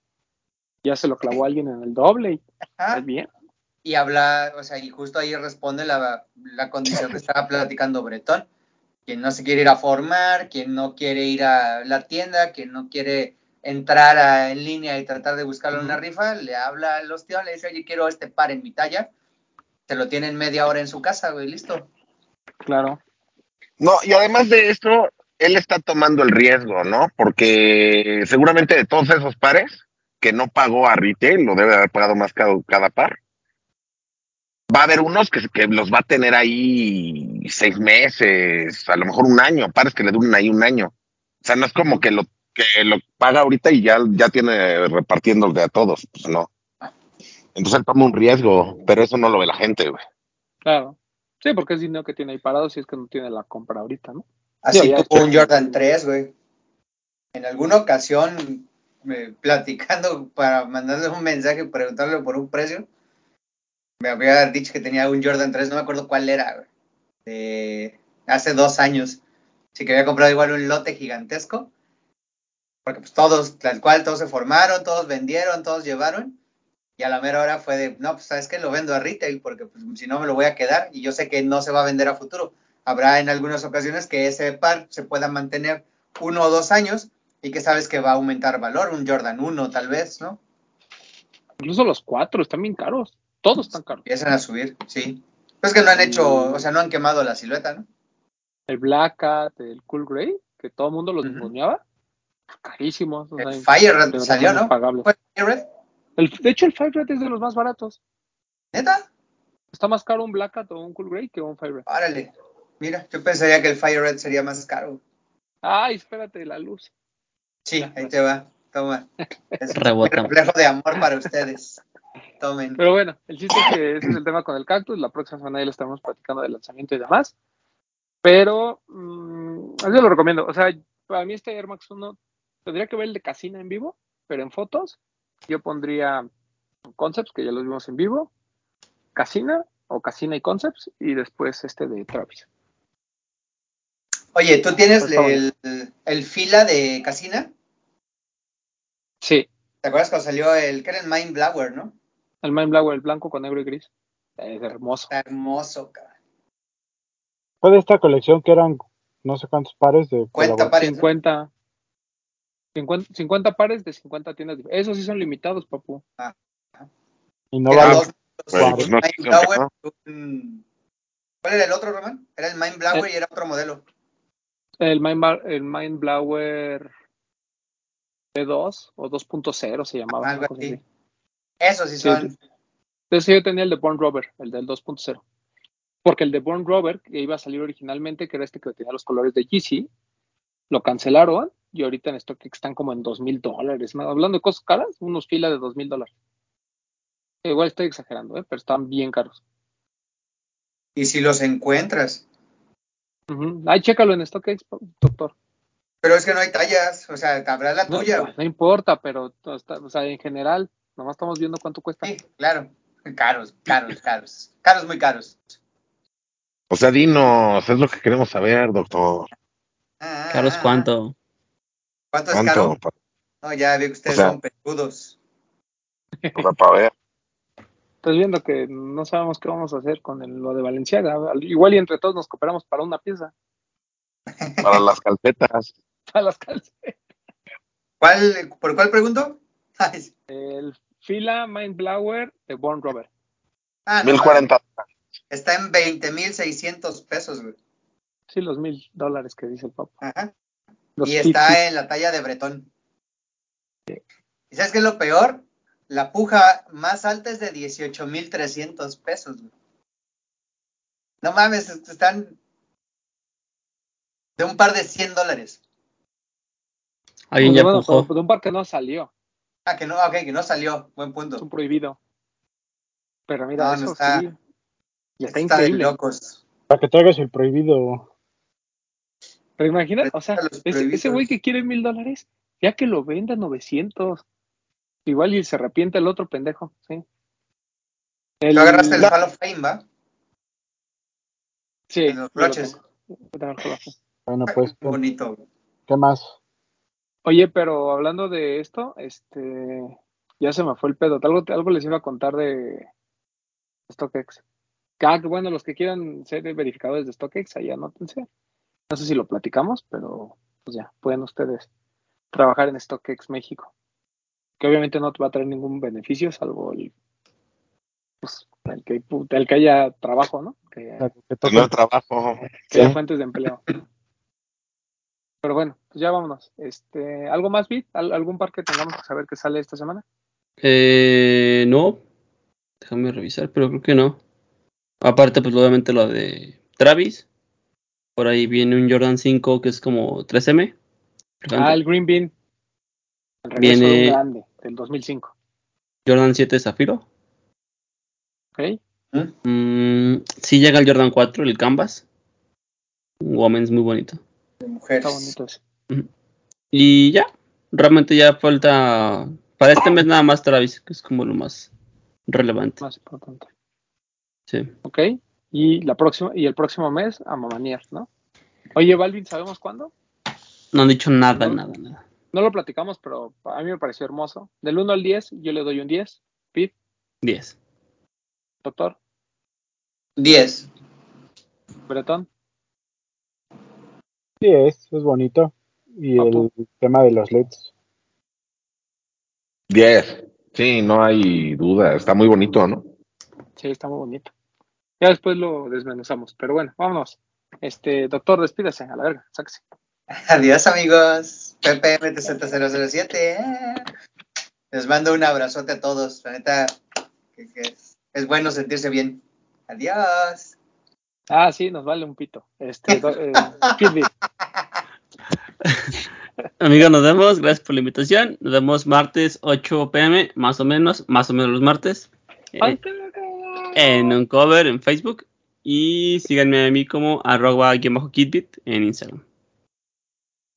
Ya se lo clavó alguien en el doble y Ajá. bien. Y habla, o sea, y justo ahí responde la, la condición que estaba platicando Bretón. Quien no se quiere ir a formar, quien no quiere ir a la tienda, quien no quiere entrar a- en línea y tratar de buscarlo en una Ujú. rifa, le habla a los tíos, le dice, oye, quiero este par en mi talla. Se lo tienen media hora en su casa, güey, listo. Claro. No, y además de esto, él está tomando el riesgo, ¿no? Porque seguramente de todos esos pares que no pagó a retail, lo debe haber pagado más caro cada par. Va a haber unos que, que los va a tener ahí seis meses, a lo mejor un año, pares que le duren ahí un año. sea, no es como que lo que lo paga ahorita y ya, ya tiene repartiendo de a todos, pues no. Entonces él toma un riesgo, pero eso no lo ve la gente, güey. Claro. Sí, porque es dinero que tiene ahí parado si es que no tiene la compra ahorita, ¿no? Así tuvo un. Jordan 3, güey. En alguna ocasión, me- platicando para mandarle un mensaje, preguntarle por un precio, me había dicho que tenía un Jordan 3, no me acuerdo cuál era. De hace dos años. Así que había comprado igual un lote gigantesco. Porque pues todos, tal cual, todos se formaron, todos vendieron, todos llevaron. Y a la mera hora fue de, no, pues sabes que lo vendo a retail porque pues, si no me lo voy a quedar y yo sé que no se va a vender a futuro. Habrá en algunas ocasiones que ese par se pueda mantener uno o dos años y que sabes que va a aumentar valor, un Jordan 1 tal vez, ¿no? Incluso los cuatro están bien caros. Todos están caros. Empiezan a subir, sí. Pues que no han hecho, o sea, no han quemado la silueta, ¿no? El Black Cat, el Cool Grey, que todo el mundo los carísimos. o sea, El Fire Red salió, ¿no? ¿Fue Fire Red? El- de hecho, el Fire Red es de los más baratos. ¿Neta? Está más caro un Black Cat o un Cool Grey que un Fire Red. Órale. Mira, yo pensaría que el Fire Red sería más caro. Ay, espérate, la luz. Sí, ahí te va. Toma. Es un reflejo de amor para ustedes. Tomen. Pero bueno, el chiste es que ese es el tema con el cactus. La próxima semana ya le estaremos platicando del lanzamiento y demás. Pero, mm, yo lo recomiendo. O sea, para mí este Air Max 1 tendría que ver el de Casina en vivo, pero en fotos yo pondría Concepts, que ya los vimos en vivo, Casina o Casina y Concepts, y después este de Travis. Oye, ¿tú tienes el fila de Casina? Sí, ¿Te acuerdas cuando salió el, que era el Mind Blower, no? El Mind Blower, el blanco con negro y gris. Es hermoso. Está hermoso, cabrón. Fue de esta colección que eran no sé cuántos pares de Cuenta colaboración. pares. ¿no? 50, 50, 50 pares de 50 tiendas. Esos sí son limitados, papu. y no Que eran vale pues no, ¿no? ¿Cuál era el otro, Román? Era el Mind Blower y era otro modelo. El Mind, el Mind Blower P2 o 2.0 se llamaba. Algo una cosa así. Esos sí son. sí. Entonces yo tenía el de Born Rover, el del 2.0. Porque el de Born Rover, que iba a salir originalmente, que era este que tenía los colores de Yeezy, lo cancelaron y ahorita en StockX están como en dos mil dólares. Hablando de cosas caras, unos filas de dos mil dólares. Igual estoy exagerando, ¿eh? pero están bien caros. Y si los encuentras. Ay, chécalo en StockX, doctor. Pero es que no hay tallas. O sea, habrá la No, tuya. no, güey. no importa, pero o sea, en general, nomás estamos viendo cuánto cuesta. Sí, claro. Caros, caros, caros. Caros, muy caros. O sea, dinos, es lo que queremos saber, doctor. Ah, Caros, ah, ah. ¿cuánto? ¿Cuánto es caro? ¿Cuánto? No, ya vi que ustedes O sea- son peludos. Para, para ver. Estás viendo que no sabemos qué vamos a hacer con el- lo de Valenciaga. Igual y entre todos nos cooperamos para una pieza, Para las calcetas. para las calzas. ¿Cuál, ¿Por cuál pregunto? El fila Mind Blower de Born Rover. ah, no, 1040. Está en 20,600 pesos, güey. Sí, los mil dólares que dice el papá. Ajá. Los Y está 50. en la talla de Bretón. ¿Y sabes qué es lo peor? La puja más alta es de 18,300 pesos, güey. No mames, est- están de un par de 100 dólares. Alguien ya Bueno, pujó. pero de un par que no salió, Ah, que no, ok, que no salió. Buen es punto. un prohibido. Pero mira, No, está- sí. Y está Está de increíble. locos. para que traigas el prohibido. Pero imagina, o sea, ese, güey que quiere mil dólares, ya que lo venda 900. Igual y se arrepiente el otro pendejo, sí. El- Tú agarraste el Hall of Fame, ¿va? Sí, en los lo broches. Bueno, pues, ¿qué, Bonito. qué más? Oye, pero hablando de esto, este, ya se me fue el pedo. Algo, algo les iba a contar de StockX. Ah, que bueno, los que quieran ser verificadores de StockX, ahí anótense. No sé si lo platicamos, pero pues ya, pueden ustedes trabajar en StockX México. Que obviamente no te va a traer ningún beneficio, salvo el, pues, el, que, el que haya trabajo, ¿no? Que, trabajo. que haya fuentes de empleo. Pero bueno, pues ya vámonos. Este, ¿Algo más, Bit? ¿Al- ¿Algún par que tengamos que saber que sale esta semana? Eh, no. Déjame revisar, pero creo que no. Aparte, pues obviamente lo de Travis. Por ahí viene un Jordan 5 que es como 3M. Ah, el Green Bean. El regreso Viene- grande, del 2005. Jordan 7 Zafiro. ¿Ok? Mm, sí llega el Jordan 4, el Canvas. Un Women's muy bonito. De mujeres. Está bonito ese. Y ya, realmente ya falta para este mes nada más Travis, que es como lo más relevante. Más importante. Sí. ¿Ok? Y, la próxima, y el próximo mes a Mamanier, ¿no? Oye, Balvin, ¿sabemos cuándo? No han dicho nada, No. nada, nada. No lo platicamos, pero a mí me pareció hermoso. Del 1 al 10, yo le doy un 10. Pete, 10. doctor, 10. Bretón. Sí, es, es bonito. Y el tema de los LEDs. 10. Sí, no hay duda. Está muy bonito, ¿no? Sí, está muy bonito. Ya después lo desmenuzamos, pero bueno, vámonos. Este, doctor, despídase, a la verga, sáquese. Adiós, amigos. Pepe MTZ007. eh. Les mando un abrazote a todos. La neta, que- que es, es bueno sentirse bien. Adiós. Ah, sí, nos vale un pito. Este, eh. Amigos, nos vemos. Gracias por la invitación. Nos vemos martes 8 pm, más o menos, más o menos los martes. eh, en un cover en Facebook. Y síganme a mí como arroba kitbit en Instagram.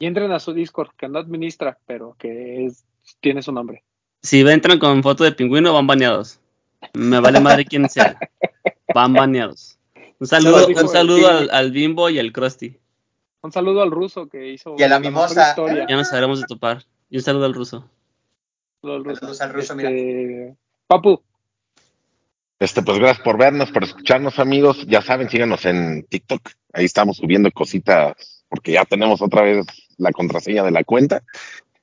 Y entren a su Discord, que no administra, pero que es, tiene su nombre. Si entran con foto de pingüino, van baneados. Me vale madre quién sea. Van baneados. Un saludo, un el saludo al, al Bimbo y al Krusty. Un saludo al ruso que hizo Y a la mimosa. historia. Ya nos sabremos de topar. Y un saludo al ruso. Saludo al ruso. Saludos al ruso, Este, Papu, Este, pues gracias por vernos, por escucharnos, amigos. Ya saben, síganos en TikTok. Ahí estamos subiendo cositas porque ya tenemos otra vez la contraseña de la cuenta.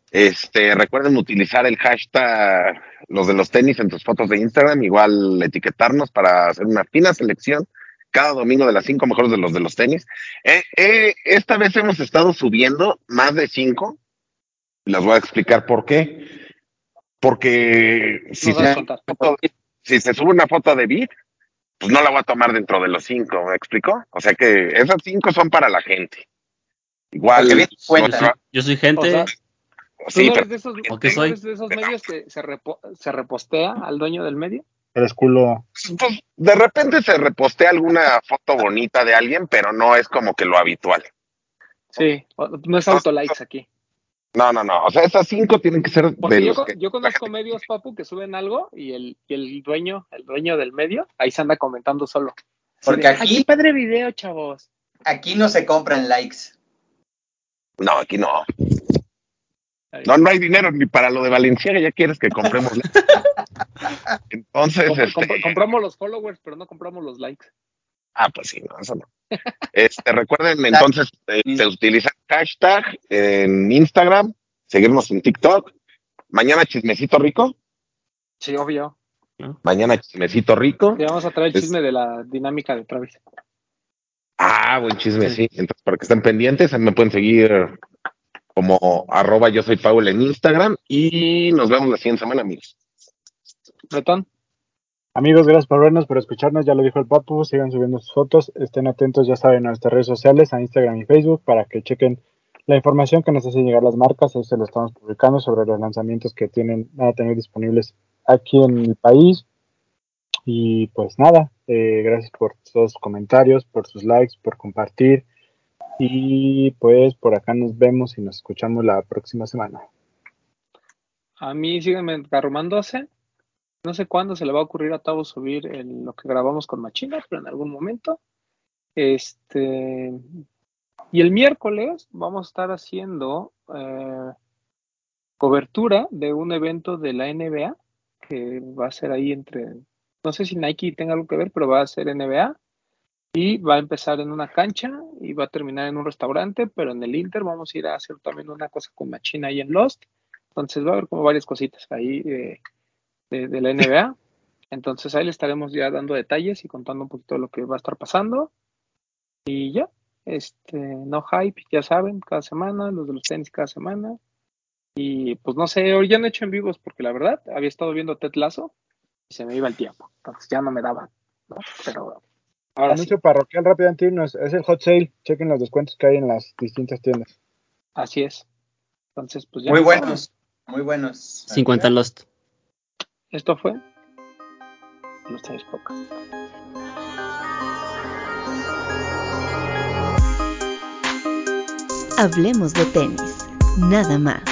Este, recuerden utilizar el hashtag los de los tenis en tus fotos de Instagram, igual etiquetarnos para hacer una fina selección cada domingo de las cinco mejores de los de los tenis. Eh, eh, esta vez hemos estado subiendo más de cinco. Les voy a explicar por qué. Porque si se, si se sube una foto de Beat, pues no la voy a tomar dentro de los cinco, ¿me explicó? O sea que esas cinco son para la gente. Igual, cuenta. Yo soy gente. O sea, ¿Tú sí, no pero eres de esos, de esos medios que se, repo- se repostea al dueño del medio? Eres culo. pues, de repente se repostea alguna foto bonita de alguien, pero no es como que lo habitual. Sí, no es autolikes aquí. No, no, no. O sea, esas cinco tienen que ser Porque de yo, los que yo conozco medios, Papu, que suben algo y el, y el dueño, el dueño del medio, ahí se anda comentando solo. Porque aquí- "Ay, qué padre video, chavos. Aquí no se compran likes. No, aquí no. No, no hay dinero ni para lo de Valenciaga, ya quieres que compremos. Entonces, Com- este, comp- compramos los followers, pero no compramos los likes. Ah, pues sí, no, eso no. Este, recuerden entonces de utilizar hashtag en Instagram, seguirnos en TikTok. Mañana chismecito rico. Sí, obvio. Mañana chismecito rico. Y vamos a traer el Es- chisme de la dinámica de Travis. Ah, buen chisme, sí. Entonces, para que estén pendientes, me pueden seguir como arroba yo soy Paul en Instagram y nos vemos la siguiente semana, amigos. Bretón, Amigos, gracias por vernos, por escucharnos. Ya lo dijo el Papu. Sigan subiendo sus fotos. Estén atentos, ya saben, a nuestras redes sociales, a Instagram y Facebook, para que chequen la información que nos hacen llegar las marcas. Ahí se lo estamos publicando sobre los lanzamientos que tienen, van a tener disponibles aquí en el país. Y pues nada, eh, gracias por todos sus comentarios, por sus likes, por compartir. Y pues por acá nos vemos y nos escuchamos la próxima semana. a mí síganme engarrumándose. No sé cuándo se le va a ocurrir a Tavo subir el- lo que grabamos con Machina, pero en algún momento. Este. Y el miércoles vamos a estar haciendo eh, cobertura de un evento de la NBA que va a ser ahí entre. No sé si Nike tenga algo que ver, pero va a ser NBA. Y va a empezar en una cancha y va a terminar en un restaurante, pero en el Inter vamos a ir a hacer también una cosa con Machina ahí en Lost. Entonces va a haber como varias cositas ahí de, de la NBA. Entonces ahí le estaremos ya dando detalles y contando un poquito de lo que va a estar pasando. Y ya, este, no hype, ya saben, cada semana, los de los tenis cada semana. Y pues no sé, hoy ya no he hecho en vivos porque la verdad había estado viendo Ted Lasso y se me iba el tiempo. Entonces ya no me daba, ¿no? Pero ahora sí, Anuncio parroquial rápido, Antino, es el hot sale. Chequen los descuentos que hay en las distintas tiendas. así es. Entonces, pues ya. Muy buenos, muy buenos. 50 Lost. vámonos. Muy buenos. 50 Lost. Esto fue los tenis pocos. Hablemos de tenis, nada más.